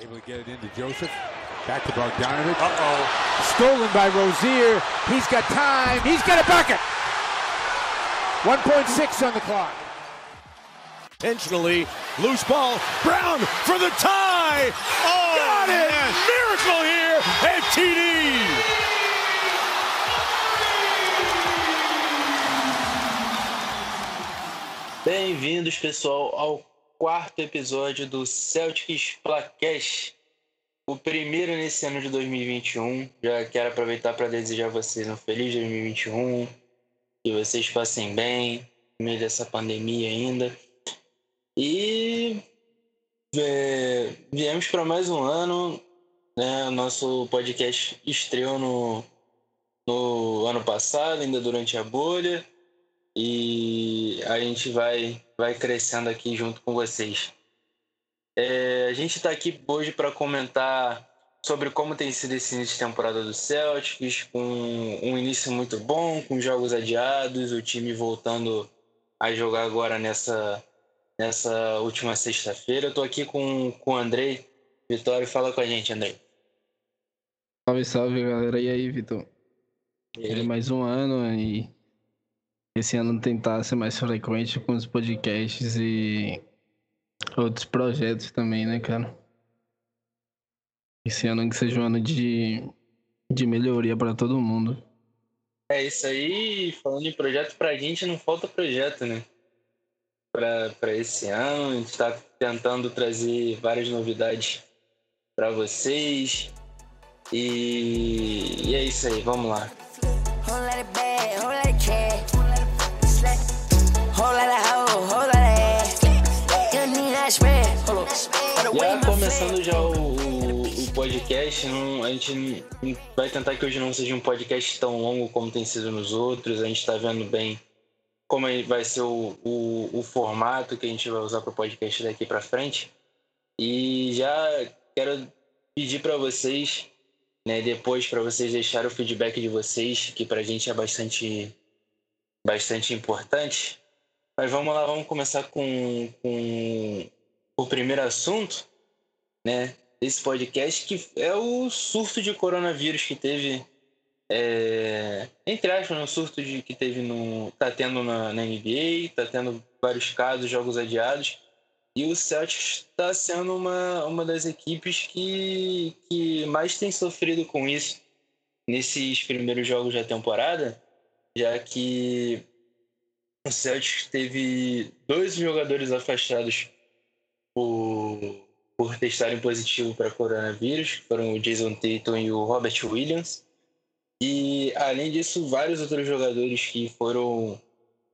Able to get it into Joseph. Back to Bogdanovich. Uh-oh. Stolen by Rozier. He's got time. He's got a bucket. 1.6 on the clock. Intentionally, loose ball. Brown for the tie. Oh, got it. Man. Miracle here at TD. Bem-vindos, pessoal, ao quarto episódio do Celtics Placast, o primeiro nesse ano de 2021. Já quero aproveitar para desejar a vocês um feliz 2021, que vocês passem bem no meio dessa pandemia ainda. E é, viemos para mais um ano, né? O nosso podcast estreou no, no ano passado, ainda durante a bolha e a gente vai, vai crescendo aqui junto com vocês. É, a gente está aqui hoje para comentar sobre como tem sido esse início de temporada do Celtics, com um início muito bom, com jogos adiados, o time voltando a jogar agora nessa, nessa última sexta-feira. Eu estou aqui com, com o Andrei. Vitório, fala com a gente, Andrei. Salve, salve, galera. E aí, Vitor? É mais um ano e esse ano tentar ser mais frequente com os podcasts e outros projetos também, né, cara? Esse ano que seja um ano de, de melhoria para todo mundo. É isso aí, falando em projeto, pra gente não falta projeto, né? Pra, pra esse ano, a gente tá tentando trazer várias novidades para vocês. E, e é isso aí, vamos lá. Já começando já o, o, podcast, não, a gente vai tentar que hoje não seja um podcast tão longo como tem sido nos outros. A gente está vendo bem como vai ser o, o, o formato que a gente vai usar para o podcast daqui para frente. E já quero pedir para vocês, né, depois para vocês deixarem o feedback de vocês, que para a gente é bastante, bastante importante. Mas vamos lá, vamos começar com, com o primeiro assunto, né, desse podcast, que é o surto de coronavírus que teve, é, entre aspas, né, surto de, que teve no, tá tendo na, na NBA, tá tendo vários casos, jogos adiados, e o Celtics está sendo uma, uma das equipes que, que mais tem sofrido com isso nesses primeiros jogos da temporada, já que o Celtics teve dois jogadores afastados por, por testarem positivo para coronavírus, que foram o Jason Tatum e o Robert Williams. E além disso, vários outros jogadores que foram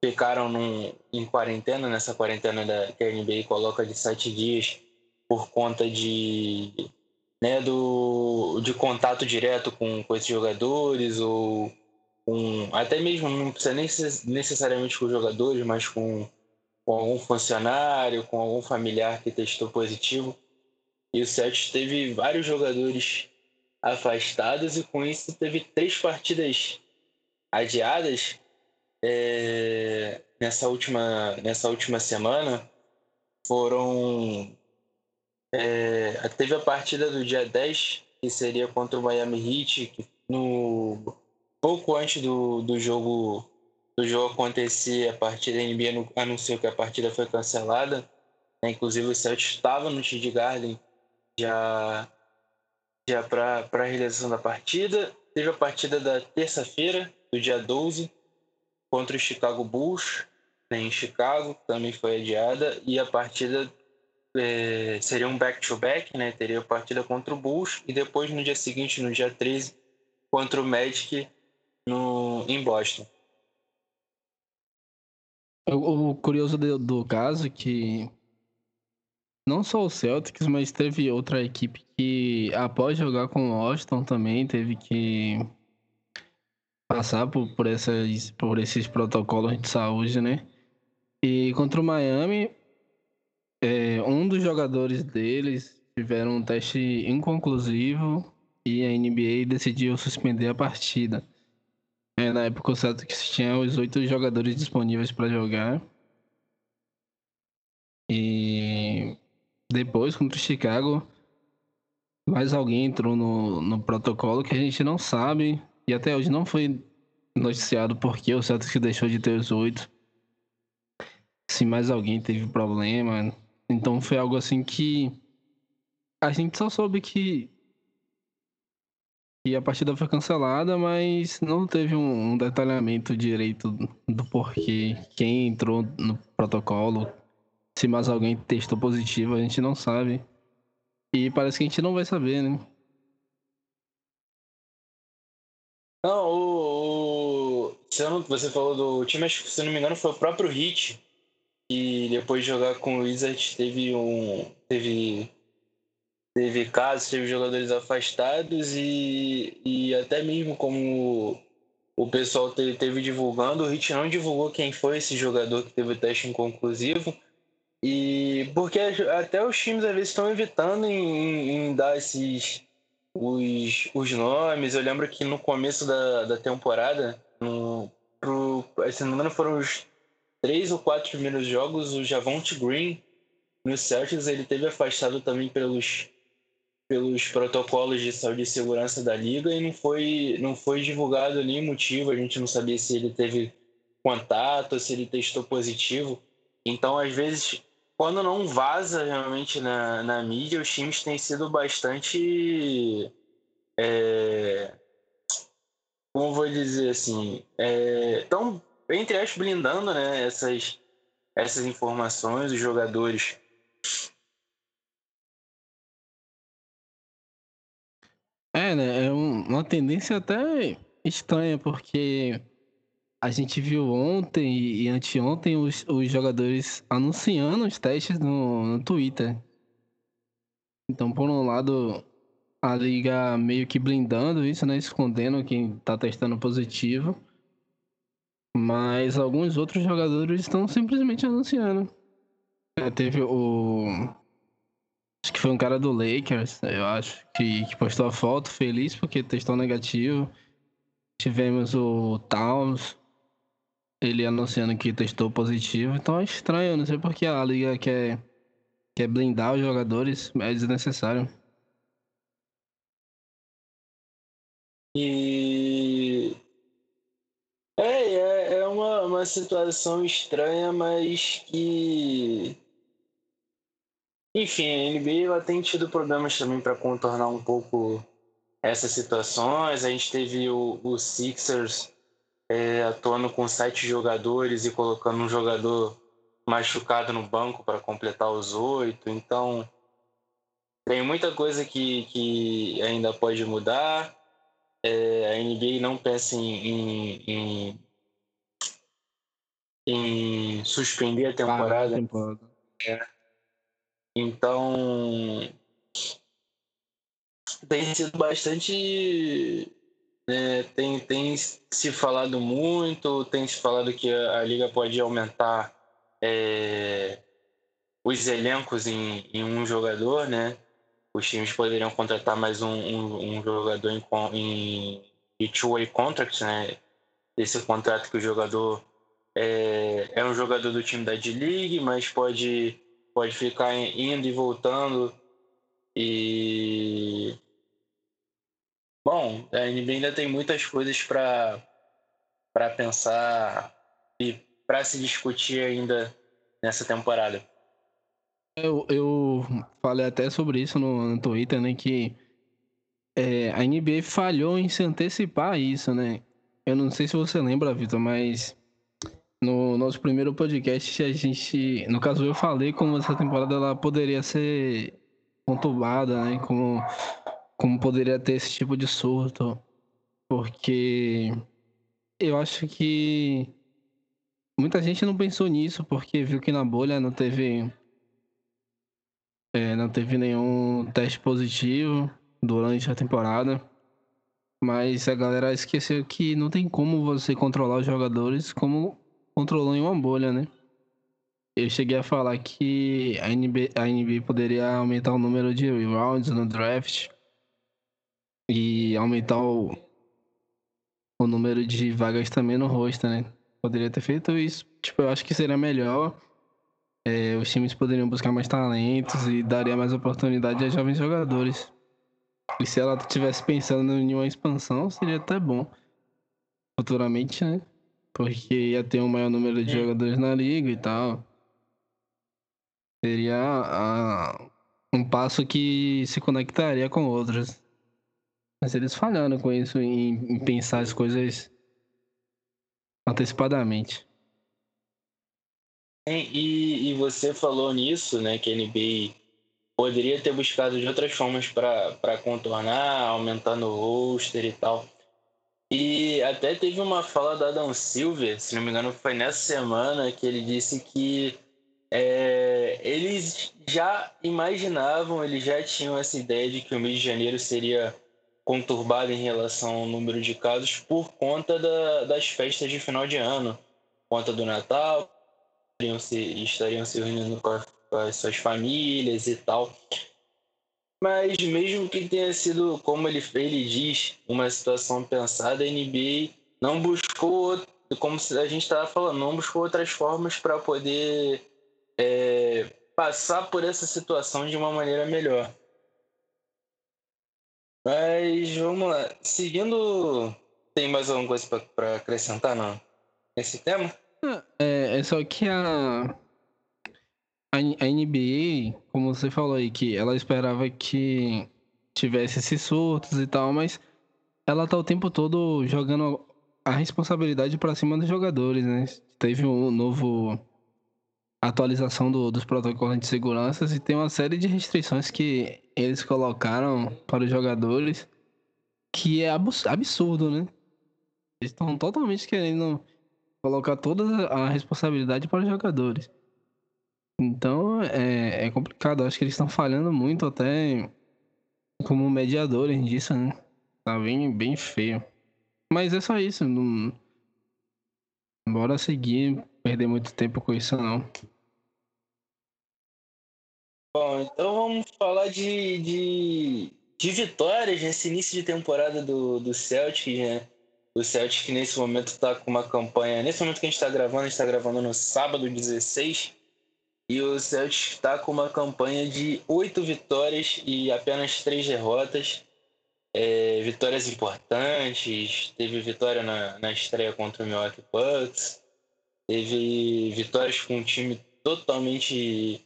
ficaram num, em quarentena, nessa quarentena da, que a NBA coloca de sete dias por conta de, né, do, de contato direto com, com esses jogadores ou com, até mesmo não precisa nem necessariamente com os jogadores, mas com, com algum funcionário, com algum familiar que testou positivo. E o Celtics teve vários jogadores afastados e com isso teve três partidas adiadas é, nessa, última, nessa última semana. Foram. É, teve a partida do dia 10, que seria contra o Miami Heat, que no pouco antes do, do jogo do jogo acontecer, a partida da NBA anunciou que a partida foi cancelada. Né? Inclusive o Celtics estava no TD Garden já, já para a realização da partida. Teve a partida da terça-feira, do dia 12, contra o Chicago Bulls, né, em Chicago, também foi adiada. E a partida é, seria um back-to-back, -back, né? teria a partida contra o Bulls e depois no dia seguinte, no dia 13, contra o Magic no, em Boston. O, curioso do, do caso é que não só o Celtics, mas teve outra equipe que, após jogar com o Washington, também teve que passar por, por, essas, por esses protocolos de saúde, né? E contra o Miami, é, um dos jogadores deles tiveram um teste inconclusivo e a NBA decidiu suspender a partida. É, na época o Celtics tinha os oito jogadores disponíveis para jogar. E depois contra o Chicago, mais alguém entrou no, no protocolo que a gente não sabe e até hoje não foi noticiado porque o Celtics deixou de ter os oito. Se mais alguém teve problema. Então foi algo assim que a gente só soube que e a partida foi cancelada, mas não teve um, um detalhamento direito do porquê, quem entrou no protocolo, se mais alguém testou positivo, a gente não sabe. E parece que a gente não vai saber, né? Não, o, o você falou do time, acho que se não me engano foi o próprio Hit, que depois de jogar com o Wizard teve um. teve teve casos, teve jogadores afastados e, e até mesmo como o pessoal teve, teve divulgando, o Hit não divulgou quem foi esse jogador que teve o teste inconclusivo. E porque até os times às vezes estão evitando em, em dar esses os, os nomes. Eu lembro que no começo da, da temporada, no, pro, se não me engano, foram os três ou quatro primeiros jogos, o Javonte Green no Celtics ele teve afastado também pelos pelos protocolos de saúde e segurança da liga e não foi, não foi divulgado nem motivo, a gente não sabia se ele teve contato, se ele testou positivo. Então, às vezes, quando não vaza realmente na, na mídia, os times têm sido bastante. É, como vou dizer assim? Estão, é, entre aspas, blindando né, essas, essas informações, os jogadores É, né? É um, uma tendência até estranha, porque a gente viu ontem e anteontem os, os jogadores anunciando os testes no, no Twitter. Então, por um lado, a liga meio que blindando isso, né? Escondendo quem tá testando positivo. Mas alguns outros jogadores estão simplesmente anunciando. É, teve o Acho que foi um cara do Lakers, eu acho, que, que postou a foto feliz porque testou negativo. Tivemos o Towns, ele anunciando que testou positivo. Então é estranho, não sei porque a liga quer, quer blindar os jogadores, é desnecessário. E. É, é, é uma, uma situação estranha, mas que enfim, a NBA ela tem tido problemas também para contornar um pouco essas situações. A gente teve o, o Sixers é, atuando com sete jogadores e colocando um jogador machucado no banco para completar os oito. Então, tem muita coisa que, que ainda pode mudar. É, a NBA não pensa em, em, em, em suspender a temporada. Ah, temporada. É. Então, tem sido bastante. Né, tem, tem se falado muito, tem se falado que a, liga pode aumentar é, os elencos em, em, um jogador, né? Os times poderiam contratar mais um, um, um jogador em, em, em two-way contract, né? Esse contrato que o jogador é, é um jogador do time da D-League, mas pode pode ficar indo e voltando. E. Bom, a NBA ainda tem muitas coisas para pensar e para se discutir ainda nessa temporada. Eu, eu falei até sobre isso no, no Twitter, né? Que é, a NBA falhou em se antecipar a isso, né? Eu não sei se você lembra, Vitor, mas no nosso primeiro podcast, a gente, no caso eu falei como essa temporada ela poderia ser conturbada, né? Como, como poderia ter esse tipo de surto. Porque eu acho que muita gente não pensou nisso porque viu que na bolha não teve é, não teve nenhum teste positivo durante a temporada. Mas a galera esqueceu que não tem como você controlar os jogadores como controlou em uma bolha, né? Eu cheguei a falar que a NBA, a NBA poderia aumentar o número de rounds no draft e aumentar o, o número de vagas também no roster, né? Poderia ter feito isso. Tipo, eu acho que seria melhor. É, os times poderiam buscar mais talentos e daria mais oportunidade a jovens jogadores. E se ela estivesse pensando em uma expansão, seria até bom. Futuramente, né? Porque ia ter um maior número de jogadores na liga e tal. Seria a, um passo que se conectaria com outros. Mas eles falharam com isso em, em pensar as coisas antecipadamente. E, e você falou nisso, né, que a NBA poderia ter buscado de outras formas para contornar, aumentando o roster e tal. E até teve uma fala da Adam Silver, se não me engano, foi nessa semana que ele disse que é, eles já imaginavam, eles já tinham essa ideia de que o mês de janeiro seria conturbado em relação ao número de casos por conta da, das festas de final de ano, por conta do Natal, estariam se, estariam se reunindo com, a, com as suas famílias e tal. Mas mesmo que tenha sido, como ele, ele diz, uma situação pensada, a NBA não buscou, como a gente estava falando, não buscou outras formas para poder é, passar por essa situação de uma maneira melhor. Mas vamos lá. Seguindo, tem mais alguma coisa para acrescentar não? nesse tema? É, é só que a, a, NBA, como você falou aí, que ela esperava que tivesse esses surtos e tal, mas ela tá o tempo todo jogando a responsabilidade para cima dos jogadores, né? Teve um novo atualização do, dos protocolos de segurança e tem uma série de restrições que eles colocaram para os jogadores que é absurdo, né? Eles estão totalmente querendo colocar toda a responsabilidade para os jogadores. Então é, é complicado. Acho que eles estão falhando muito até como mediadores disso, né? Tá bem, bem feio. Mas é só isso. Não... Bora seguir, perder muito tempo com isso não. Bom, então vamos falar de, de, de vitórias nesse início de temporada do, do Celtic, né? O Celtic nesse momento está com uma campanha. Nesse momento que a gente está gravando, a gente está gravando no sábado 16. E o Celtic está com uma campanha de oito vitórias e apenas três derrotas. É, vitórias importantes. Teve vitória na, na estreia contra o Milwaukee Bucks. Teve vitórias com um time totalmente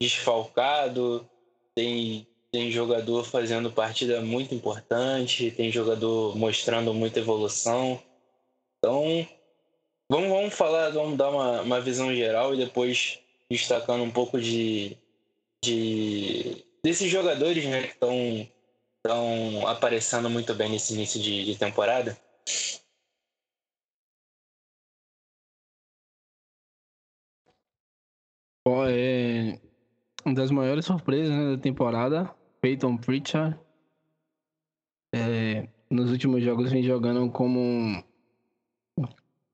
desfalcado, tem, tem jogador fazendo partida muito importante, tem jogador mostrando muita evolução. Então, vamos, vamos falar, vamos dar uma, uma visão geral e depois destacando um pouco de, de desses jogadores né, que estão estão aparecendo muito bem nesse início de, de temporada. É, uma das maiores surpresas né, da temporada, Peyton Pritchard. É, nos últimos jogos vem jogando como um,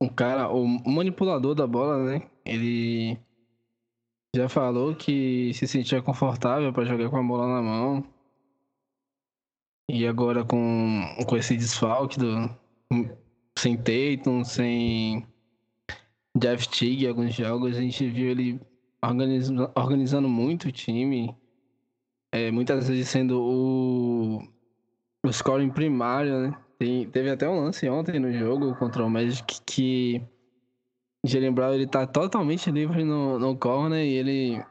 um cara, o um manipulador da bola, né? Ele já falou que se sentia confortável para jogar com a bola na mão. E agora com, com esse desfalque do sem Tatum, sem Jeff alguns jogos, a gente viu ele organizando, organizando muito o time, é, muitas vezes sendo o, o scoring primário, né? Tem, teve até um lance ontem no jogo contra o Magic que Jalen Brown ele tá totalmente livre no, no corner e ele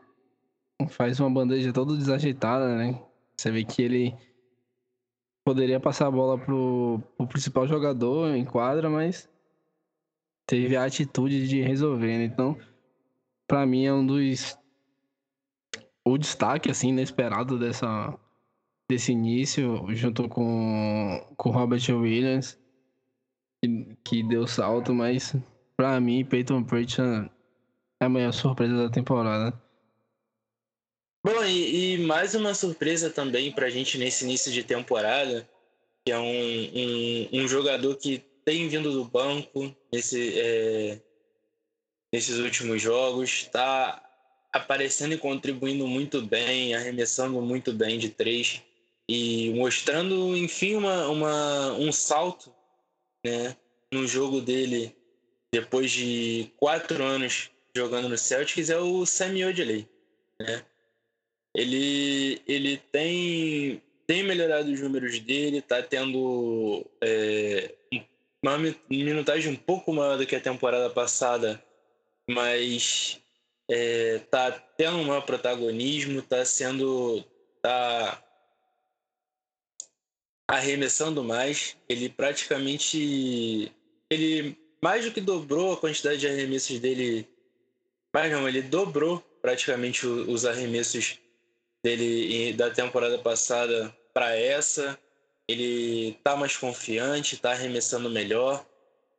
faz uma bandeja toda desajeitada, né? Você vê que ele poderia passar a bola pro, pro principal jogador em quadra, mas teve a atitude de resolver, né? Então, para mim é um dos o destaque assim inesperado dessa desse início junto com com Robert Williams que, que deu salto, mas para mim Peyton Pritchard é a maior surpresa da temporada. Bom, e, e mais uma surpresa também pra gente nesse início de temporada, que é um, um, um jogador que tem vindo do banco nesse, é, nesses últimos jogos, está aparecendo e contribuindo muito bem, arremessando muito bem de três e mostrando, enfim, uma, uma, um salto né, no jogo dele depois de quatro anos jogando no Celtics é o Sammy Odley. Né? Ele, ele tem tem melhorado os números dele, tá tendo é, uma minutagem um pouco maior do que a temporada passada, mas é, tá tendo um maior protagonismo, tá sendo. tá arremessando mais. Ele praticamente. Ele mais do que dobrou a quantidade de arremessos dele. Mas não, ele dobrou praticamente os arremessos dele da temporada passada para essa. Ele tá mais confiante, tá arremessando melhor.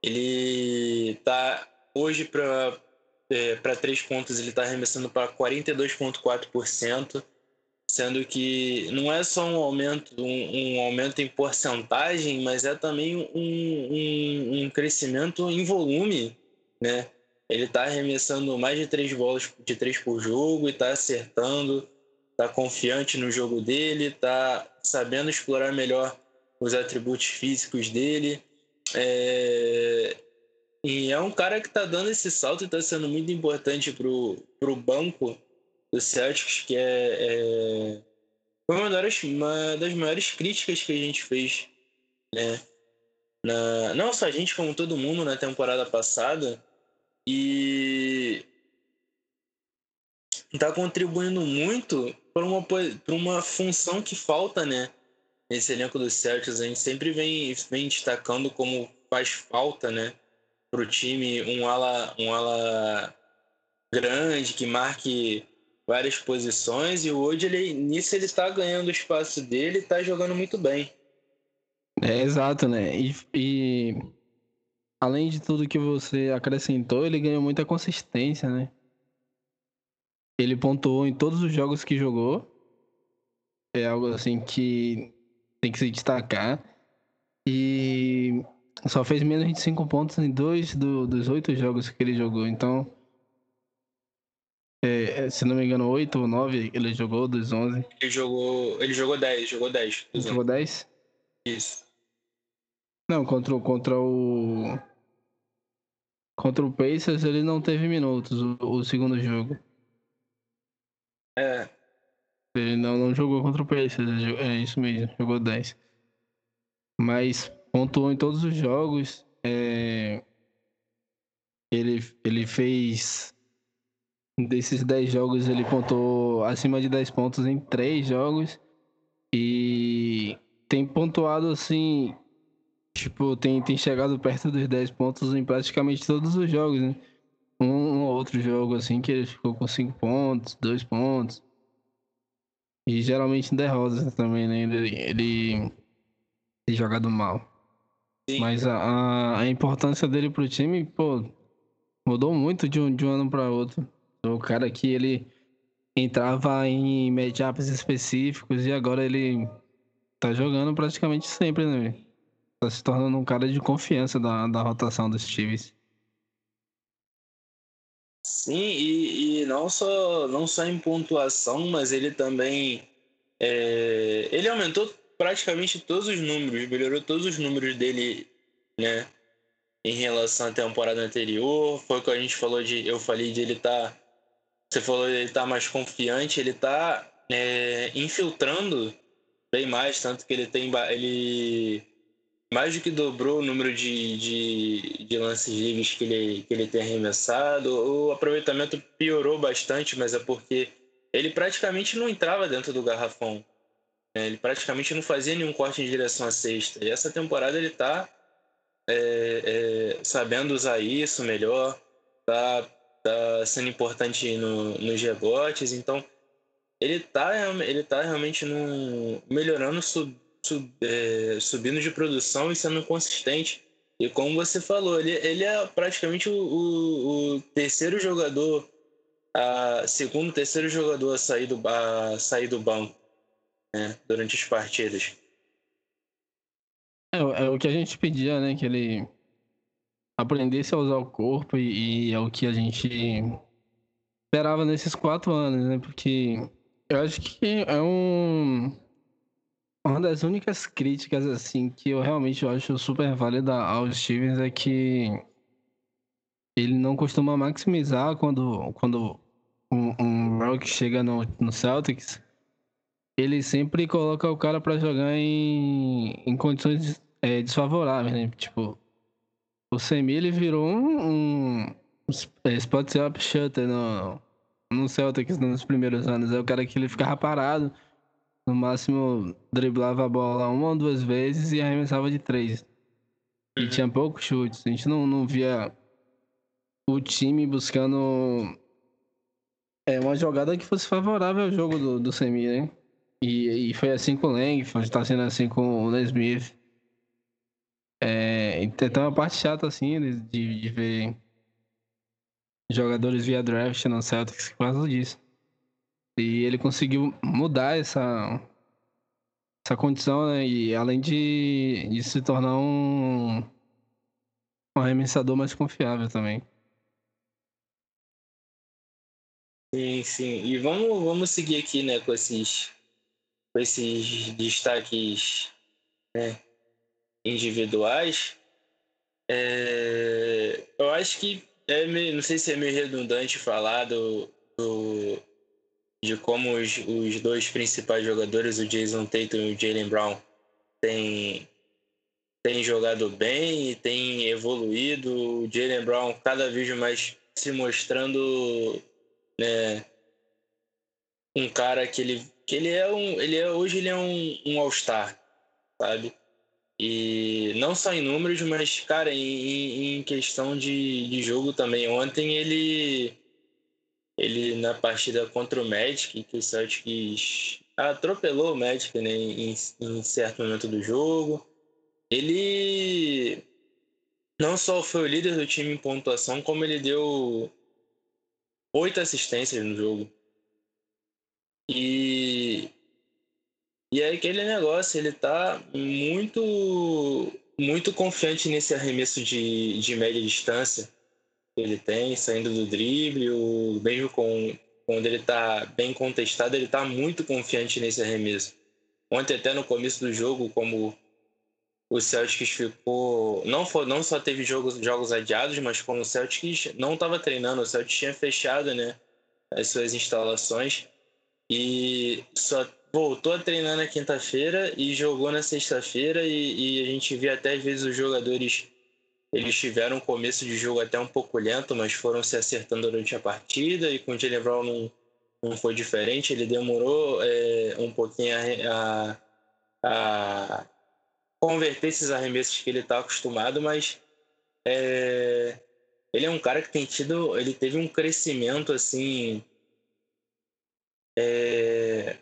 Ele tá hoje para é, para três pontos ele está arremessando para 42,4%, sendo que não é só um aumento, um, um, aumento em porcentagem, mas é também um, um, um crescimento em volume, né? Ele está arremessando mais de três bolas de três por jogo e está acertando, está confiante no jogo dele, está sabendo explorar melhor os atributos físicos dele. É, e é um cara que tá dando esse salto e tá sendo muito importante pro, pro banco do Celtics, que é, é foi uma das, uma das maiores críticas que a gente fez, né? Na, não só a gente, como todo mundo na temporada passada. E tá contribuindo muito para uma, uma função que falta, né? Nesse elenco do Celtics. A gente sempre vem, vem destacando como faz falta, né? Para o time um ala, um ala grande que marque várias posições e hoje ele nisso ele está ganhando o espaço dele, está jogando muito bem. É exato, né? E, e, além de tudo que você acrescentou, ele ganhou muita consistência, né? Ele pontuou em todos os jogos que jogou. É algo assim que tem que se destacar. E só fez menos de 5 pontos em dois do, dos oito jogos que ele jogou. Então, é, é se não me engano, 8 ou 9 ele jogou dos 11. Ele jogou, ele jogou 10, jogou 10. Ele jogou 10? Isso. Não, contra, contra o. Contra o Pacers ele não teve minutos, o, o segundo jogo. É. Ele não, não jogou contra o Pacers, é isso mesmo, jogou 10. Mas pontuou em todos os jogos. É... Ele, ele fez. Desses 10 jogos, ele pontuou acima de 10 pontos em 3 jogos. E tem pontuado assim. Tipo, tem, tem chegado perto dos 10 pontos em praticamente todos os jogos, né? Um ou outro jogo assim que ele ficou com 5 pontos, 2 pontos. E geralmente derrotas também, né? Ele tem jogado mal. Sim. Mas a, a importância dele pro time, pô, mudou muito de um, de um ano para outro. O cara que ele entrava em matchups específicos e agora ele tá jogando praticamente sempre, né? Tá se tornando um cara de confiança da, da rotação dos times. Sim, e, e, não, só, não só em pontuação, mas ele também. É, ele aumentou praticamente todos os números, melhorou todos os números dele, né? Em relação à temporada anterior. Foi o que a gente falou de. Eu falei de ele tá. Você falou de ele tá mais confiante, ele tá é, infiltrando bem mais, tanto que ele tem. Ele mais do que dobrou o número de, de, de lances livres que ele, que ele tem arremessado. O aproveitamento piorou bastante, mas é porque ele praticamente não entrava dentro do garrafão. É, ele praticamente não fazia nenhum corte em direção à sexta. E essa temporada ele está é, é, sabendo usar isso melhor, tá, tá sendo importante no, nos rebotes. Então, ele está ele tá realmente no, melhorando, sub, sub, é, subindo de produção e sendo consistente. E como você falou, ele, ele é praticamente o, o, o terceiro jogador, a, segundo, terceiro jogador a sair do, a sair do banco né, durante as partidas. É, é, o que a gente pedia, né? Que ele aprendesse a usar o corpo e, e é o que a gente esperava nesses quatro anos, né? Porque eu acho que é um uma das únicas críticas assim que eu realmente acho super válida ao Stevens é que ele não costuma maximizar quando quando um, um Rock chega no, no Celtics ele sempre coloca o cara para jogar em, em condições é, desfavoráveis, né? Tipo, o Semi ele virou um, um spot up shutter no, no Celtics nos primeiros anos. É o cara que ele ficava parado, no máximo driblava a bola uma ou duas vezes e arremessava de três. E uhum. tinha poucos chutes. A gente não, não via o time buscando é, uma jogada que fosse favorável ao jogo do, do Semi, né? E, e foi assim com o Langford, tá sendo assim com o Nesmith. É, então é uma parte chata assim de, de ver jogadores via draft no Celtics por causa disso. E ele conseguiu mudar essa, essa condição, né? E além de, de se tornar um, um arremessador mais confiável também. Sim, sim. E vamos, vamos seguir aqui, né, com esses, com esses destaques né, individuais. É, eu acho que é meio, não sei se é meio redundante falar do, do de como os, os dois principais jogadores, o Jason Tatum e o Jalen Brown, têm, têm jogado bem e têm evoluído. O Jalen Brown cada vez mais se mostrando né, um cara que ele, que ele é um. Ele é, hoje ele é um, um All-Star, sabe? E não só em números, mas, cara, em, em questão de, de jogo também. Ontem ele, ele na partida contra o Magic, que o Celtics atropelou o Magic né, em, em certo momento do jogo. Ele não só foi o líder do time em pontuação, como ele deu oito assistências no jogo. E e é aquele negócio, ele tá muito muito confiante nesse arremesso de, de média distância que ele tem, saindo do drible, o, mesmo com, quando ele tá bem contestado, ele tá muito confiante nesse arremesso. Ontem até no começo do jogo, como o Celtics ficou. Não, foi, não só teve jogos, jogos adiados, mas como o Celtics não estava treinando, o Celtics tinha fechado né, as suas instalações e só voltou a treinar na quinta-feira e jogou na sexta-feira e, e, a gente vê até às vezes os jogadores eles tiveram um começo de jogo até um pouco lento, mas foram se acertando durante a partida e com o Jalen Brown não, não foi diferente, ele demorou é, um pouquinho a, a, a, converter esses arremessos que ele está acostumado, mas é, ele é um cara que tem tido, ele teve um crescimento assim é,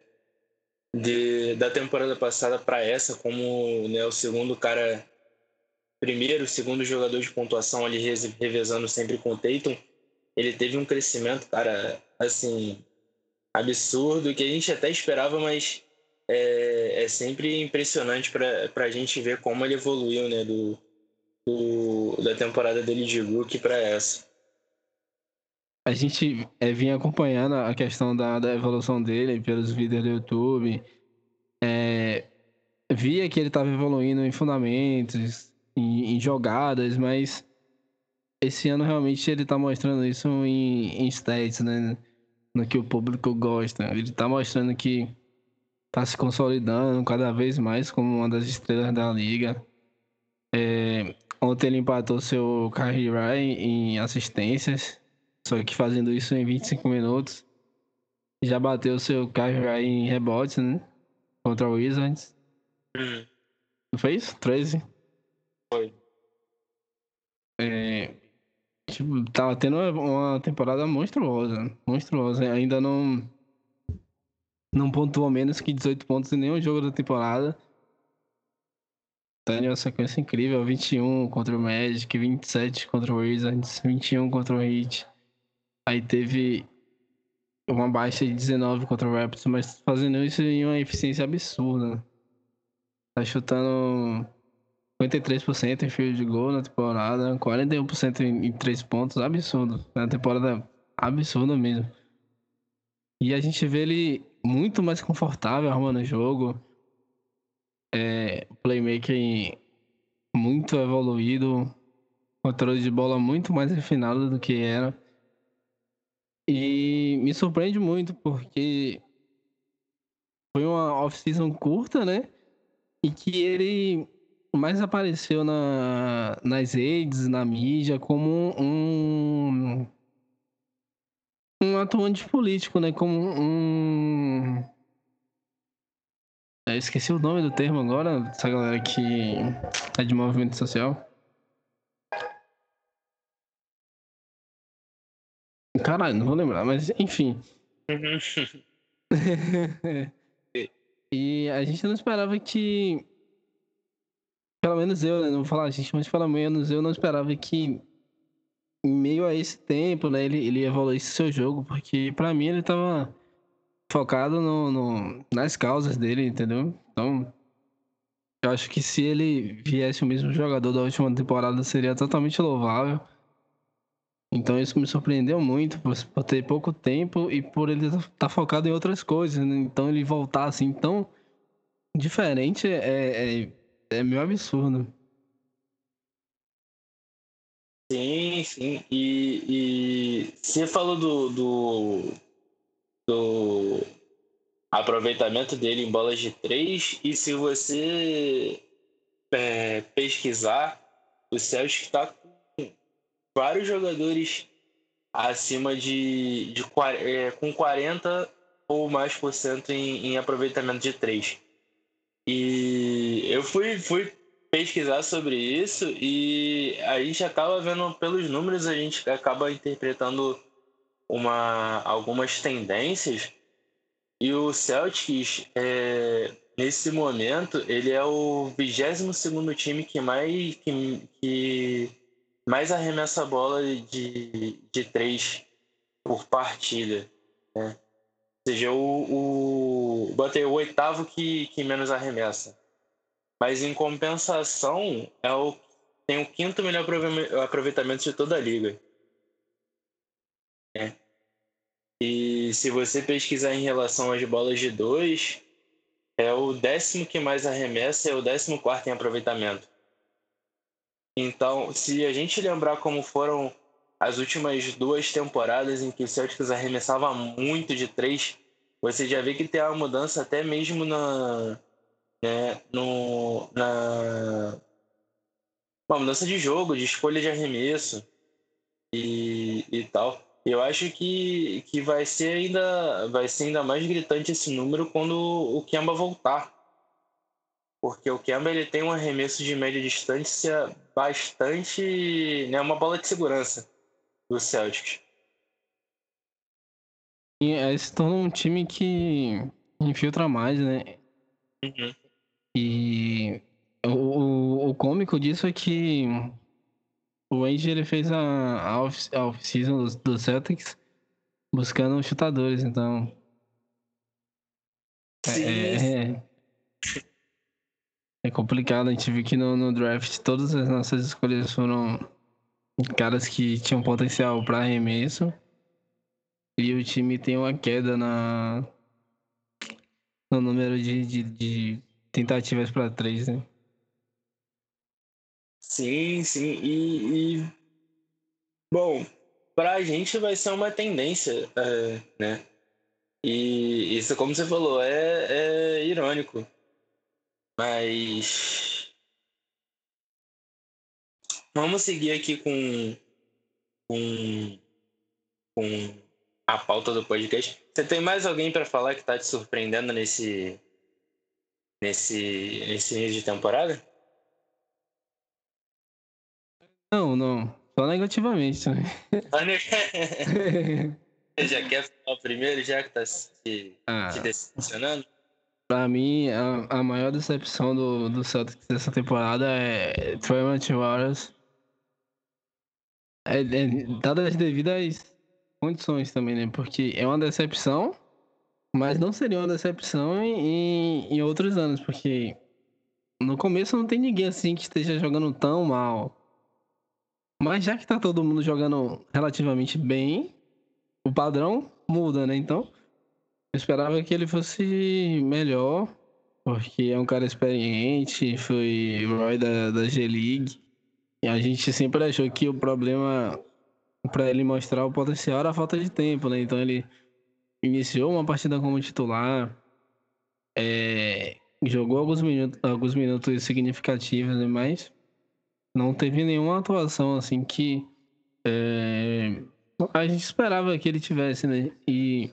de, da temporada passada para essa, como né, o segundo cara, primeiro, segundo jogador de pontuação ali revezando sempre com o Tatum, ele teve um crescimento, cara, assim, absurdo, que a gente até esperava, mas é, é sempre impressionante para a gente ver como ele evoluiu, né, do, do da temporada dele de rookie para essa a gente é, vinha acompanhando a questão da, da evolução dele pelos vídeos do YouTube. É, via que ele estava evoluindo em fundamentos, em, em, jogadas, mas esse ano realmente ele está mostrando isso em, em stats, né? No que o público gosta. Ele está mostrando que está se consolidando cada vez mais como uma das estrelas da liga. É, ontem ele empatou seu Ryan em assistências só que fazendo isso em 25 minutos. Já bateu seu carro em rebotes, né? Contra o Wizards. Uhum. Não foi isso? 13? Foi. É, tipo, tava tendo uma temporada monstruosa. Monstruosa. Ainda não. Não pontuou menos que 18 pontos em nenhum jogo da temporada. Tá em uma sequência incrível: 21 contra o Magic, 27 contra o Wizards, 21 contra o Heat. Aí teve uma baixa de 19 contra o Raptors, mas fazendo isso em uma eficiência absurda. Tá chutando 53% em field de gol na temporada, 41% em 3 pontos, absurdo. Na temporada absurda mesmo. E a gente vê ele muito mais confortável arrumando o jogo. É, playmaker muito evoluído, controle de bola muito mais refinado do que era. E me surpreende muito porque foi uma off-season curta, né? E que ele mais apareceu na, nas redes, na mídia, como um, um atuante político, né? Como um. Eu esqueci o nome do termo agora, dessa galera que é de movimento social. Caralho, não vou lembrar, mas enfim. e a gente não esperava que. Pelo menos eu, né? Não vou falar a gente, mas pelo menos eu não esperava que em meio a esse tempo, né, ele, ele evoluísse seu jogo, porque para mim ele tava focado no, no, nas causas dele, entendeu? Então, eu acho que se ele viesse o mesmo jogador da última temporada seria totalmente louvável. Então isso me surpreendeu muito por, por ter pouco tempo e por ele estar tá focado em outras coisas. Né? Então ele voltar assim tão diferente é, é, é meio absurdo. Sim, sim. E, e você falou do, do, do aproveitamento dele em bolas de três. E se você é, pesquisar, o Celtic está vários jogadores acima de, de é, com 40 ou mais por cento em, em aproveitamento de três. E eu fui, fui pesquisar sobre isso e a gente acaba vendo pelos números, a gente acaba interpretando uma, algumas tendências. E o Celtics, é, nesse momento, ele é o 22 segundo time que mais, que, que mais arremessa a bola de, de três por partida. Né? Ou seja, o, o, botei o oitavo que, que menos arremessa. Mas em compensação, é o, tem o quinto melhor aproveitamento de toda a liga. É. E se você pesquisar em relação às bolas de dois, é o décimo que mais arremessa e é o décimo quarto em aproveitamento. Então, se a gente lembrar como foram as últimas duas temporadas em que o Celtics arremessava muito de três, você já vê que tem uma mudança até mesmo na, né, no, na uma mudança de jogo, de escolha de arremesso e, e tal. Eu acho que, que vai ser ainda vai ser ainda mais gritante esse número quando o Kemba voltar. Porque o Kemba ele tem um arremesso de média distância bastante, né, uma bola de segurança do Celtics. E aí se torna um time que infiltra mais, né? Uhum. E o, o cômico disso é que o Andy ele fez a, a off-season do, do Celtics buscando chutadores, então. É, é, é, é, complicado. A gente viu que no, no, draft todas as nossas escolhas foram caras que tinham potencial para arremesso. E o time tem uma queda na, no número de, de, de tentativas para três, né? Sim, sim. E, e... bom, para a gente vai ser uma tendência, é, né? E isso, como você falou, é, é irônico. Mas vamos seguir aqui com, com, com a pauta do podcast. Você tem mais alguém para falar que está te surpreendendo nesse nesse, nesse início de temporada? Não, não. Só negativamente também. já quer falar primeiro, já que tá se, ah, te decepcionando? Pra mim, a, a maior decepção do, do Celtics dessa temporada é Tremont Waters. É, é, dadas as devidas condições também, né? Porque é uma decepção mas não seria uma decepção em, em outros anos, porque no começo não tem ninguém assim que esteja jogando tão mal. Mas já que tá todo mundo jogando relativamente bem, o padrão muda, né? Então, eu esperava que ele fosse melhor, porque é um cara experiente, foi Roy da, da G-League. E a gente sempre achou que o problema para ele mostrar o potencial era a falta de tempo, né? Então ele iniciou uma partida como titular, é, jogou alguns minutos, alguns minutos significativos, né, mas não teve nenhuma atuação assim que é, a gente esperava que ele tivesse, né? E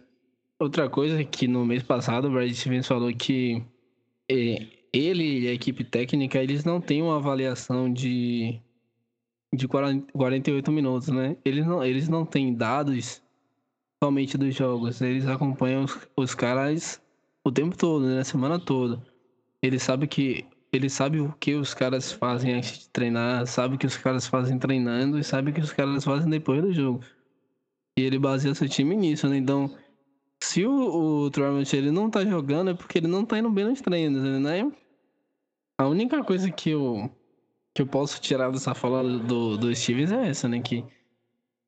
outra coisa que no mês passado o Brad Stevens falou que é, ele e a equipe técnica eles não têm uma avaliação de de 48 minutos, né? Eles não, eles não têm dados somente dos jogos, eles acompanham os, os caras o tempo todo, né? A semana toda. Ele sabe que ele sabe o que os caras fazem antes de treinar, sabe o que os caras fazem treinando e sabe o que os caras fazem depois do jogo. E ele baseia seu time nisso, né? Então, se o, o ele não tá jogando é porque ele não tá indo bem nos treinos, né? A única coisa que eu, que eu posso tirar dessa fala do, do Stevens é essa, né? Que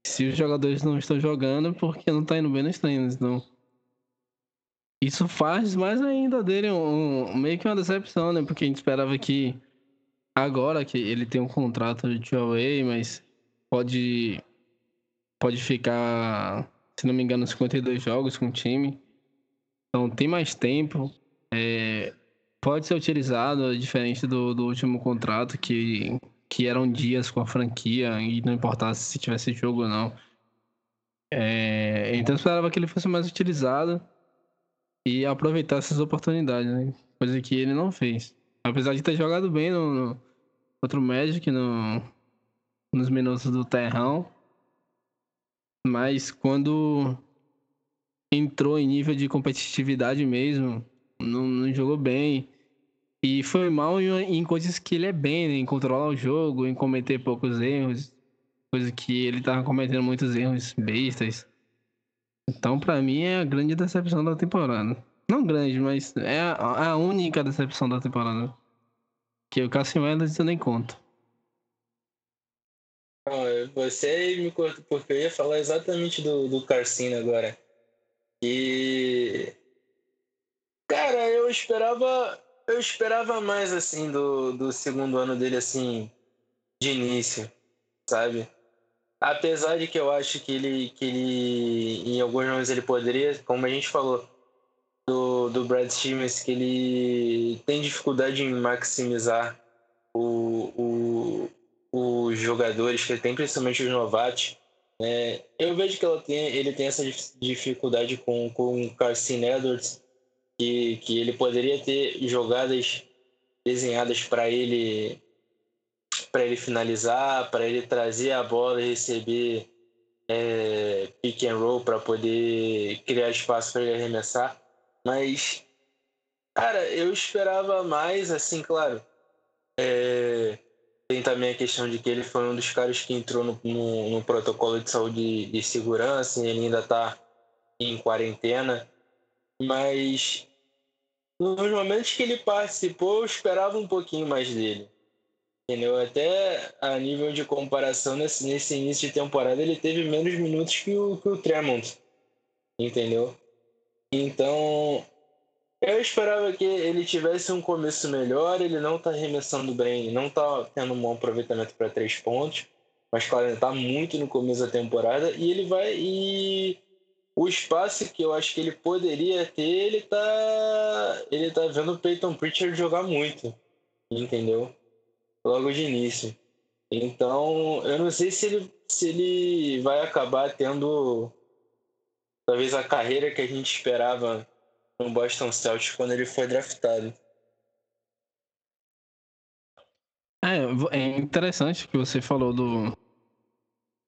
se os jogadores não estão jogando é porque não tá indo bem nos treinos. Então, isso faz mais ainda dele um, meio que uma decepção, né? Porque a gente esperava que agora que ele tem um contrato de away, mas pode pode ficar, se não me engano, 52 jogos com o time. Então tem mais tempo. É, pode ser utilizado, diferente do, do último contrato, que, que eram dias com a franquia e não importasse se tivesse jogo ou não. É, então eu esperava que ele fosse mais utilizado e aproveitar essas oportunidades, né? Coisa que ele não fez. Apesar de ter jogado bem no, no outro Magic, no, nos minutos do Terrão. Mas quando entrou em nível de competitividade mesmo, não, não jogou bem. E foi mal em, em, coisas que ele é bem, né? Em controlar o jogo, em cometer poucos erros. Coisa que ele tava cometendo muitos erros bestas. Então, para mim, é a grande decepção da temporada. Não grande, mas é a, a única decepção da temporada. Que o Cassio Ellis eu nem conto. Você me cortou porque eu ia falar exatamente do, do Carcino agora. E. Cara, eu esperava. Eu esperava mais assim do, do segundo ano dele assim de início, sabe? Apesar de que eu acho que ele, que ele em alguns momentos ele poderia, como a gente falou do, do Brad Stevens, que ele tem dificuldade em maximizar o, o, os jogadores, que ele tem principalmente os novatos. Né? Eu vejo que ela tem, ele tem essa dificuldade com, com o Carson Edwards, que, que ele poderia ter jogadas desenhadas para ele para ele finalizar, para ele trazer a bola e receber é, pick and roll para poder criar espaço para ele arremessar. Mas, cara, eu esperava mais, assim, claro. É, tem também a questão de que ele foi um dos caras que entrou no, no, no protocolo de saúde e segurança, e ele ainda está em quarentena. Mas nos momentos que ele participou, eu esperava um pouquinho mais dele. Entendeu? Até a nível de comparação, nesse, nesse início de temporada, ele teve menos minutos que o, que o Tremont. Entendeu? Então, eu esperava que ele tivesse um começo melhor. Ele não tá arremessando bem, não tá tendo um bom aproveitamento para três pontos. Mas, claro, ele tá muito no começo da temporada. E ele vai. E o espaço que eu acho que ele poderia ter, ele tá. Ele tá vendo o Peyton Pritchard jogar muito. Entendeu? logo de início. Então, eu não sei se ele, se ele vai acabar tendo talvez a carreira que a gente esperava no Boston Celtics quando ele foi draftado. É, é interessante que você falou do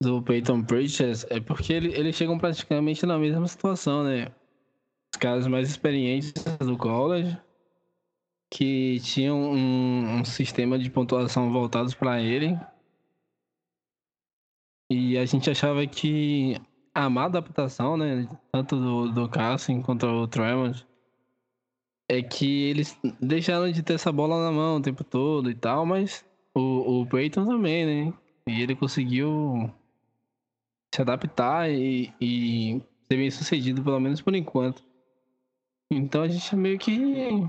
do Peyton Pritchard, é porque ele, eles chegam praticamente na mesma situação, né? Os caras mais experientes do college que tinham um, um sistema de pontuação voltados para ele. E a gente achava que a má adaptação, né, tanto do, do Cassim quanto o Tremont, é que eles deixaram de ter essa bola na mão o tempo todo e tal, mas o, o Peyton também, né? E ele conseguiu se adaptar e, e ser bem sucedido, pelo menos por enquanto. Então a gente meio que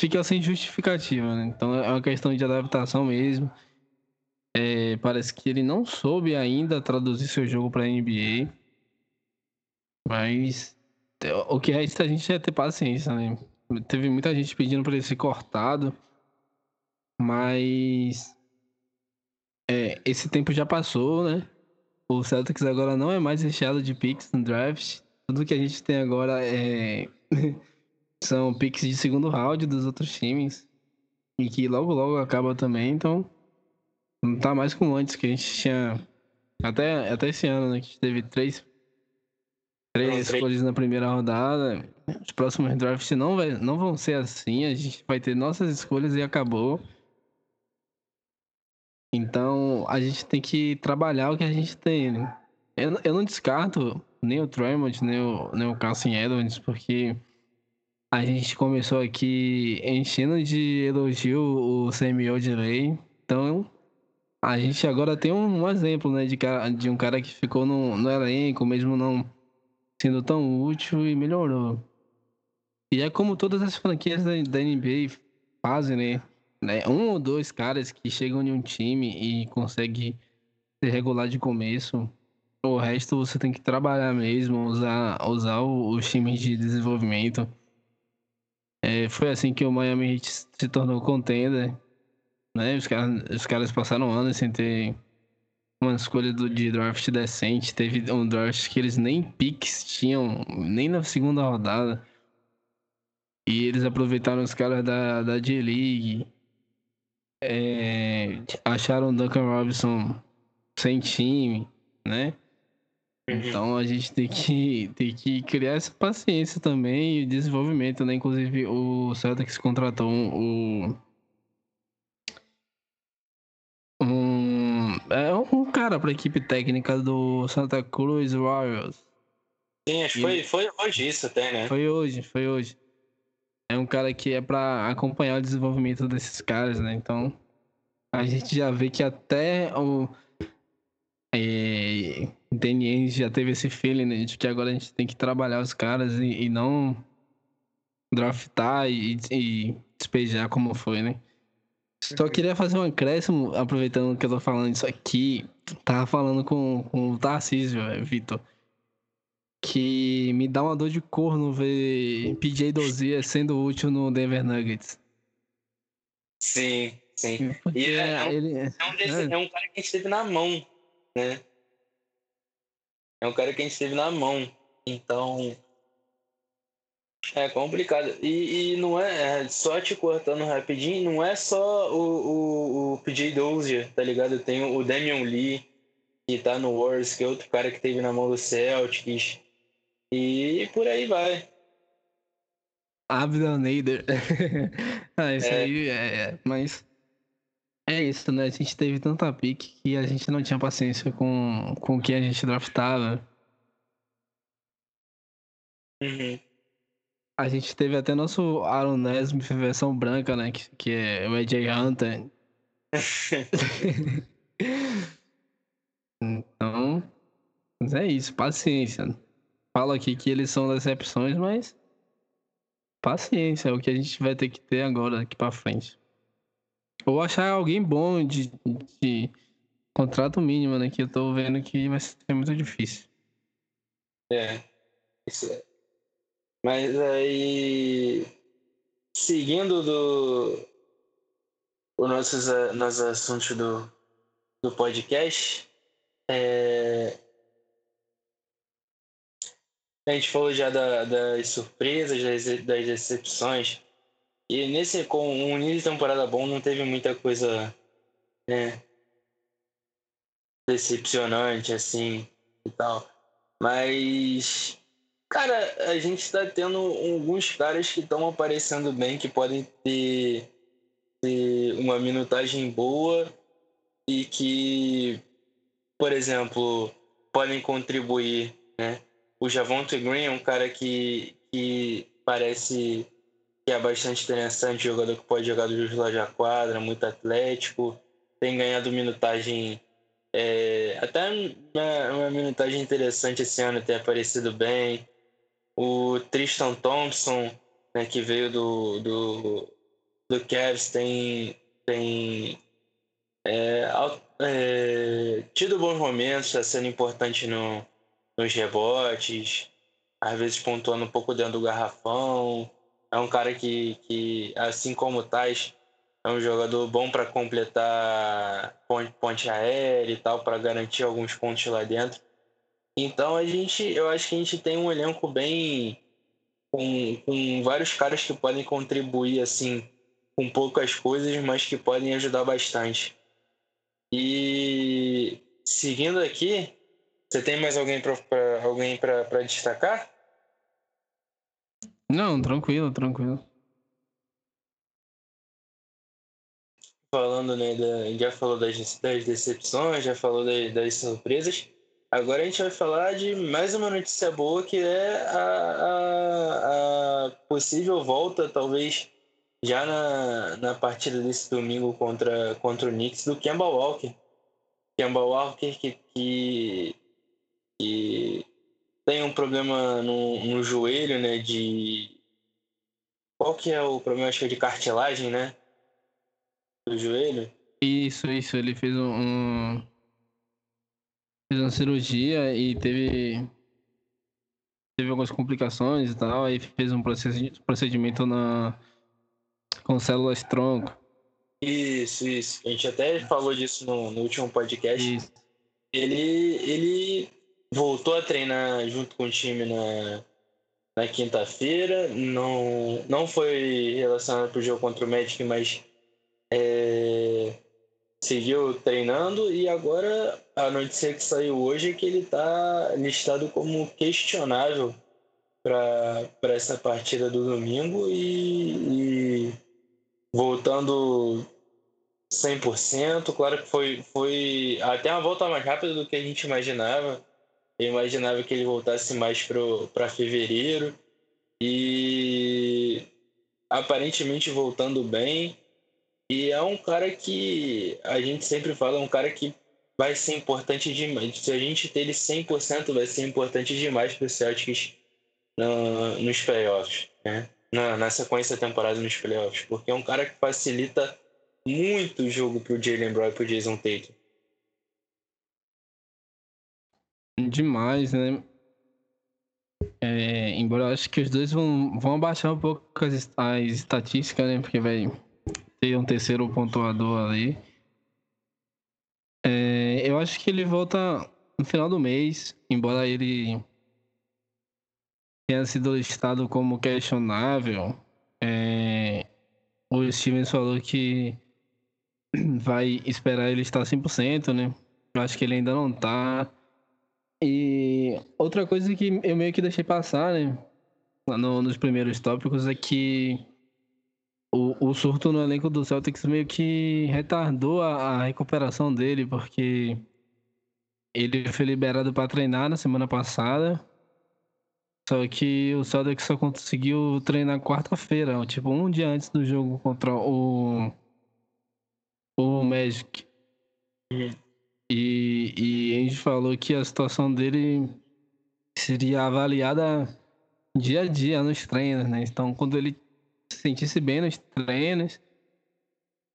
fica sem justificativa, né? Então é uma questão de adaptação mesmo. É, parece que ele não soube ainda traduzir seu jogo para NBA. Mas o que resta a gente é ter paciência, né? Teve muita gente pedindo para ele ser cortado, mas é, esse tempo já passou, né? O Celtics agora não é mais recheado de picks no draft. Tudo que a gente tem agora é são picks de segundo round dos outros times e que logo logo acaba também, então não tá mais como antes que a gente tinha até até esse ano, né, que a gente teve três três escolhas na primeira rodada. Os próximos drafts não vai, não vão ser assim, a gente vai ter nossas escolhas e acabou. Então a gente tem que trabalhar o que a gente tem. Né? Eu, eu não descarto nem o Tremont, nem o, nem o Carson Edwards, porque a gente começou aqui enchendo de elogio o Samuel Delay. Então a gente agora tem um, um exemplo né, de, de um cara que ficou no, no elenco, mesmo não sendo tão útil e melhorou. E é como todas as franquias da, da NBA fazem, né? né? Um ou dois caras que chegam em um time e conseguem ser regular de começo. O resto você tem que trabalhar mesmo, usar, usar os times de desenvolvimento. É, foi assim que o Miami Heat se tornou contender. Né? Os, caras, os caras passaram anos sem ter uma escolha do, de draft decente. Teve um draft que eles nem picks tinham, nem na segunda rodada. E eles aproveitaram os caras da, da J-League. É, acharam Duncan Robinson sem time, né? Então a gente tem que, tem que criar essa paciência também e desenvolvimento, né? Inclusive o Celtics contratou um, um, é um cara para a equipe técnica do Santa Cruz Warriors. Sim, acho que foi, foi hoje isso até, né? Foi hoje, foi hoje. É um cara que é para acompanhar o desenvolvimento desses caras, né? Então, a gente já vê que até o é, DNN já teve esse feeling né, de que agora a gente tem que trabalhar os caras e, e não draftar e, e, despejar como foi, né? Só queria fazer um acréscimo, aproveitando que eu tô falando isso aqui. Tava falando com, com o Tarcísio, Vitor que me dá uma dor de corno ver PJ Dozier sendo útil no Denver Nuggets. Sim, sim. Porque e é, é, um, ele, é, um desse, é. é um cara que esteve na mão, né? É um cara que a gente teve na mão. Então. É complicado. E, e não é, é, Só te cortando rapidinho, não é só o, o, o PJ Dozier, tá ligado? Tem o Damian Lee, que tá no Wars, que é outro cara que teve na mão do Celtics. E por aí vai. Abdel Nader. ah, isso é. aí é, é. Mas. É isso, né? A gente teve tanta pique que a gente não tinha paciência com, com o que a gente draftava. Uhum. A gente teve até nosso Aaron Nesmith versão branca, né? Que, que é o AJ Hunter. então, mas é isso, paciência falo aqui que eles são decepções, mas paciência é o que a gente vai ter que ter agora, daqui pra frente. Ou achar alguém bom de, de contrato mínimo, né? Que eu tô vendo que vai ser muito difícil. É, isso é. Mas aí, seguindo do os nossos, nossos assuntos do, do podcast, é, a gente falou já da, das surpresas, das, das decepções. E nesse, com um início de temporada bom, não teve muita coisa né, decepcionante, assim, e tal. Mas, cara, a gente tá tendo alguns caras que estão aparecendo bem, que podem ter, ter uma minutagem boa e que, por exemplo, podem contribuir, né? O Javonte Green é um cara que, que parece que é bastante interessante, jogador que pode jogar do lado da quadra, muito atlético, tem ganhado minutagem, é, até uma, uma, minutagem interessante esse ano, tem aparecido bem. O Tristan Thompson, né, que veio do, do, do Cavs, tem, tem é, é, tido bons momentos, está sendo importante no, nos rebotes, às vezes pontuando um pouco dentro do garrafão, é um cara que, que assim como o Tais, é um jogador bom para completar ponte, ponte aérea e tal, para garantir alguns pontos lá dentro. Então a gente, eu acho que a gente tem um elenco bem com, com vários caras que podem contribuir assim com poucas coisas, mas que podem ajudar bastante. E seguindo aqui, você tem mais alguém para alguém para destacar? Não, tranquilo, tranquilo. Falando, né, da, já falou das, das decepções, já falou das, das surpresas. Agora a gente vai falar de mais uma notícia boa que é a, a, a possível volta, talvez já na, na partida desse domingo contra, contra o Knicks, do Kemba Walker. Kemba Walker que, que, que tem um problema no, no joelho, né? De. Qual que é o problema? Acho que é de cartilagem, né? Do joelho. Isso, isso. Ele fez um, fez uma cirurgia e teve teve algumas complicações e tal, aí fez um procedimento na com células tronco. Isso, isso. A gente até falou disso no, no último podcast. Isso. Ele ele voltou a treinar junto com o time na, na quinta-feira. Não, não foi relacionado para o jogo contra o Magic, mas seguiu treinando e agora a notícia que saiu hoje é que ele está listado como questionável para essa partida do domingo e, e voltando 100%. Claro que foi, foi até uma volta mais rápida do que a gente imaginava. Eu imaginava que ele voltasse mais para fevereiro e aparentemente voltando bem. E é um cara que a gente sempre fala, é um cara que vai ser importante demais. Se a gente ter ele 100%, vai ser importante demais para o Celtics no, nos playoffs, né? Na, na sequência da temporada nos playoffs, porque é um cara que facilita muito o jogo para o Jalen Brown e para o Jason Tatum. Demais, né? É, embora eu acho que os dois vão, vão abaixar um pouco as, as estatísticas, né? Porque vai ter um terceiro pontuador ali. É, eu acho que ele volta no final do mês, embora ele tenha sido listado como questionável. É, o Stevens falou que vai esperar ele estar 100%, né? Eu acho que ele ainda não tá. E outra coisa que eu meio que deixei passar, né? No, nos primeiros tópicos é que o, o surto no elenco do Celtics meio que retardou a, a recuperação dele, porque ele foi liberado para treinar na semana passada. Só que o Celtics só conseguiu treinar quarta-feira, tipo um dia antes do jogo contra o o Magic. E, e a gente falou que a situação dele seria avaliada dia a dia nos treinos, né? Então, quando ele se sentisse bem nos treinos,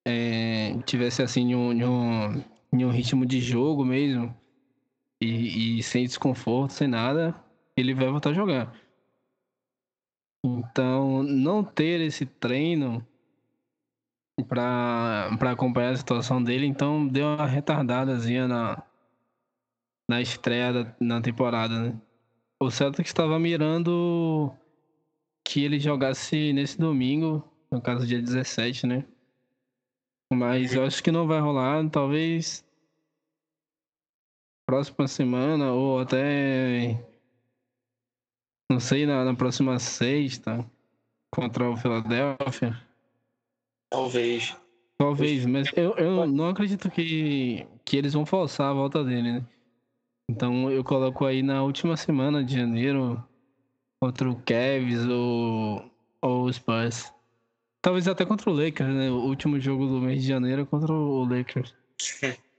é, tivesse assim em um, um, um, ritmo de jogo mesmo e, e sem desconforto, sem nada, ele vai voltar a jogar. Então, não ter esse treino para acompanhar a situação dele, então deu uma retardadazinha na, na estreia da, na temporada, né? O Celtic estava mirando que ele jogasse nesse domingo, no caso dia 17, né? Mas eu acho que não vai rolar, talvez próxima semana ou até não sei, na, na próxima sexta contra o Philadelphia. Talvez. Talvez, mas eu, eu não acredito que, que eles vão forçar a volta dele, né? Então eu coloco aí na última semana de janeiro, contra o Cavs ou, ou o Spurs. Talvez até contra o Lakers, né? O último jogo do mês de janeiro é contra o Lakers.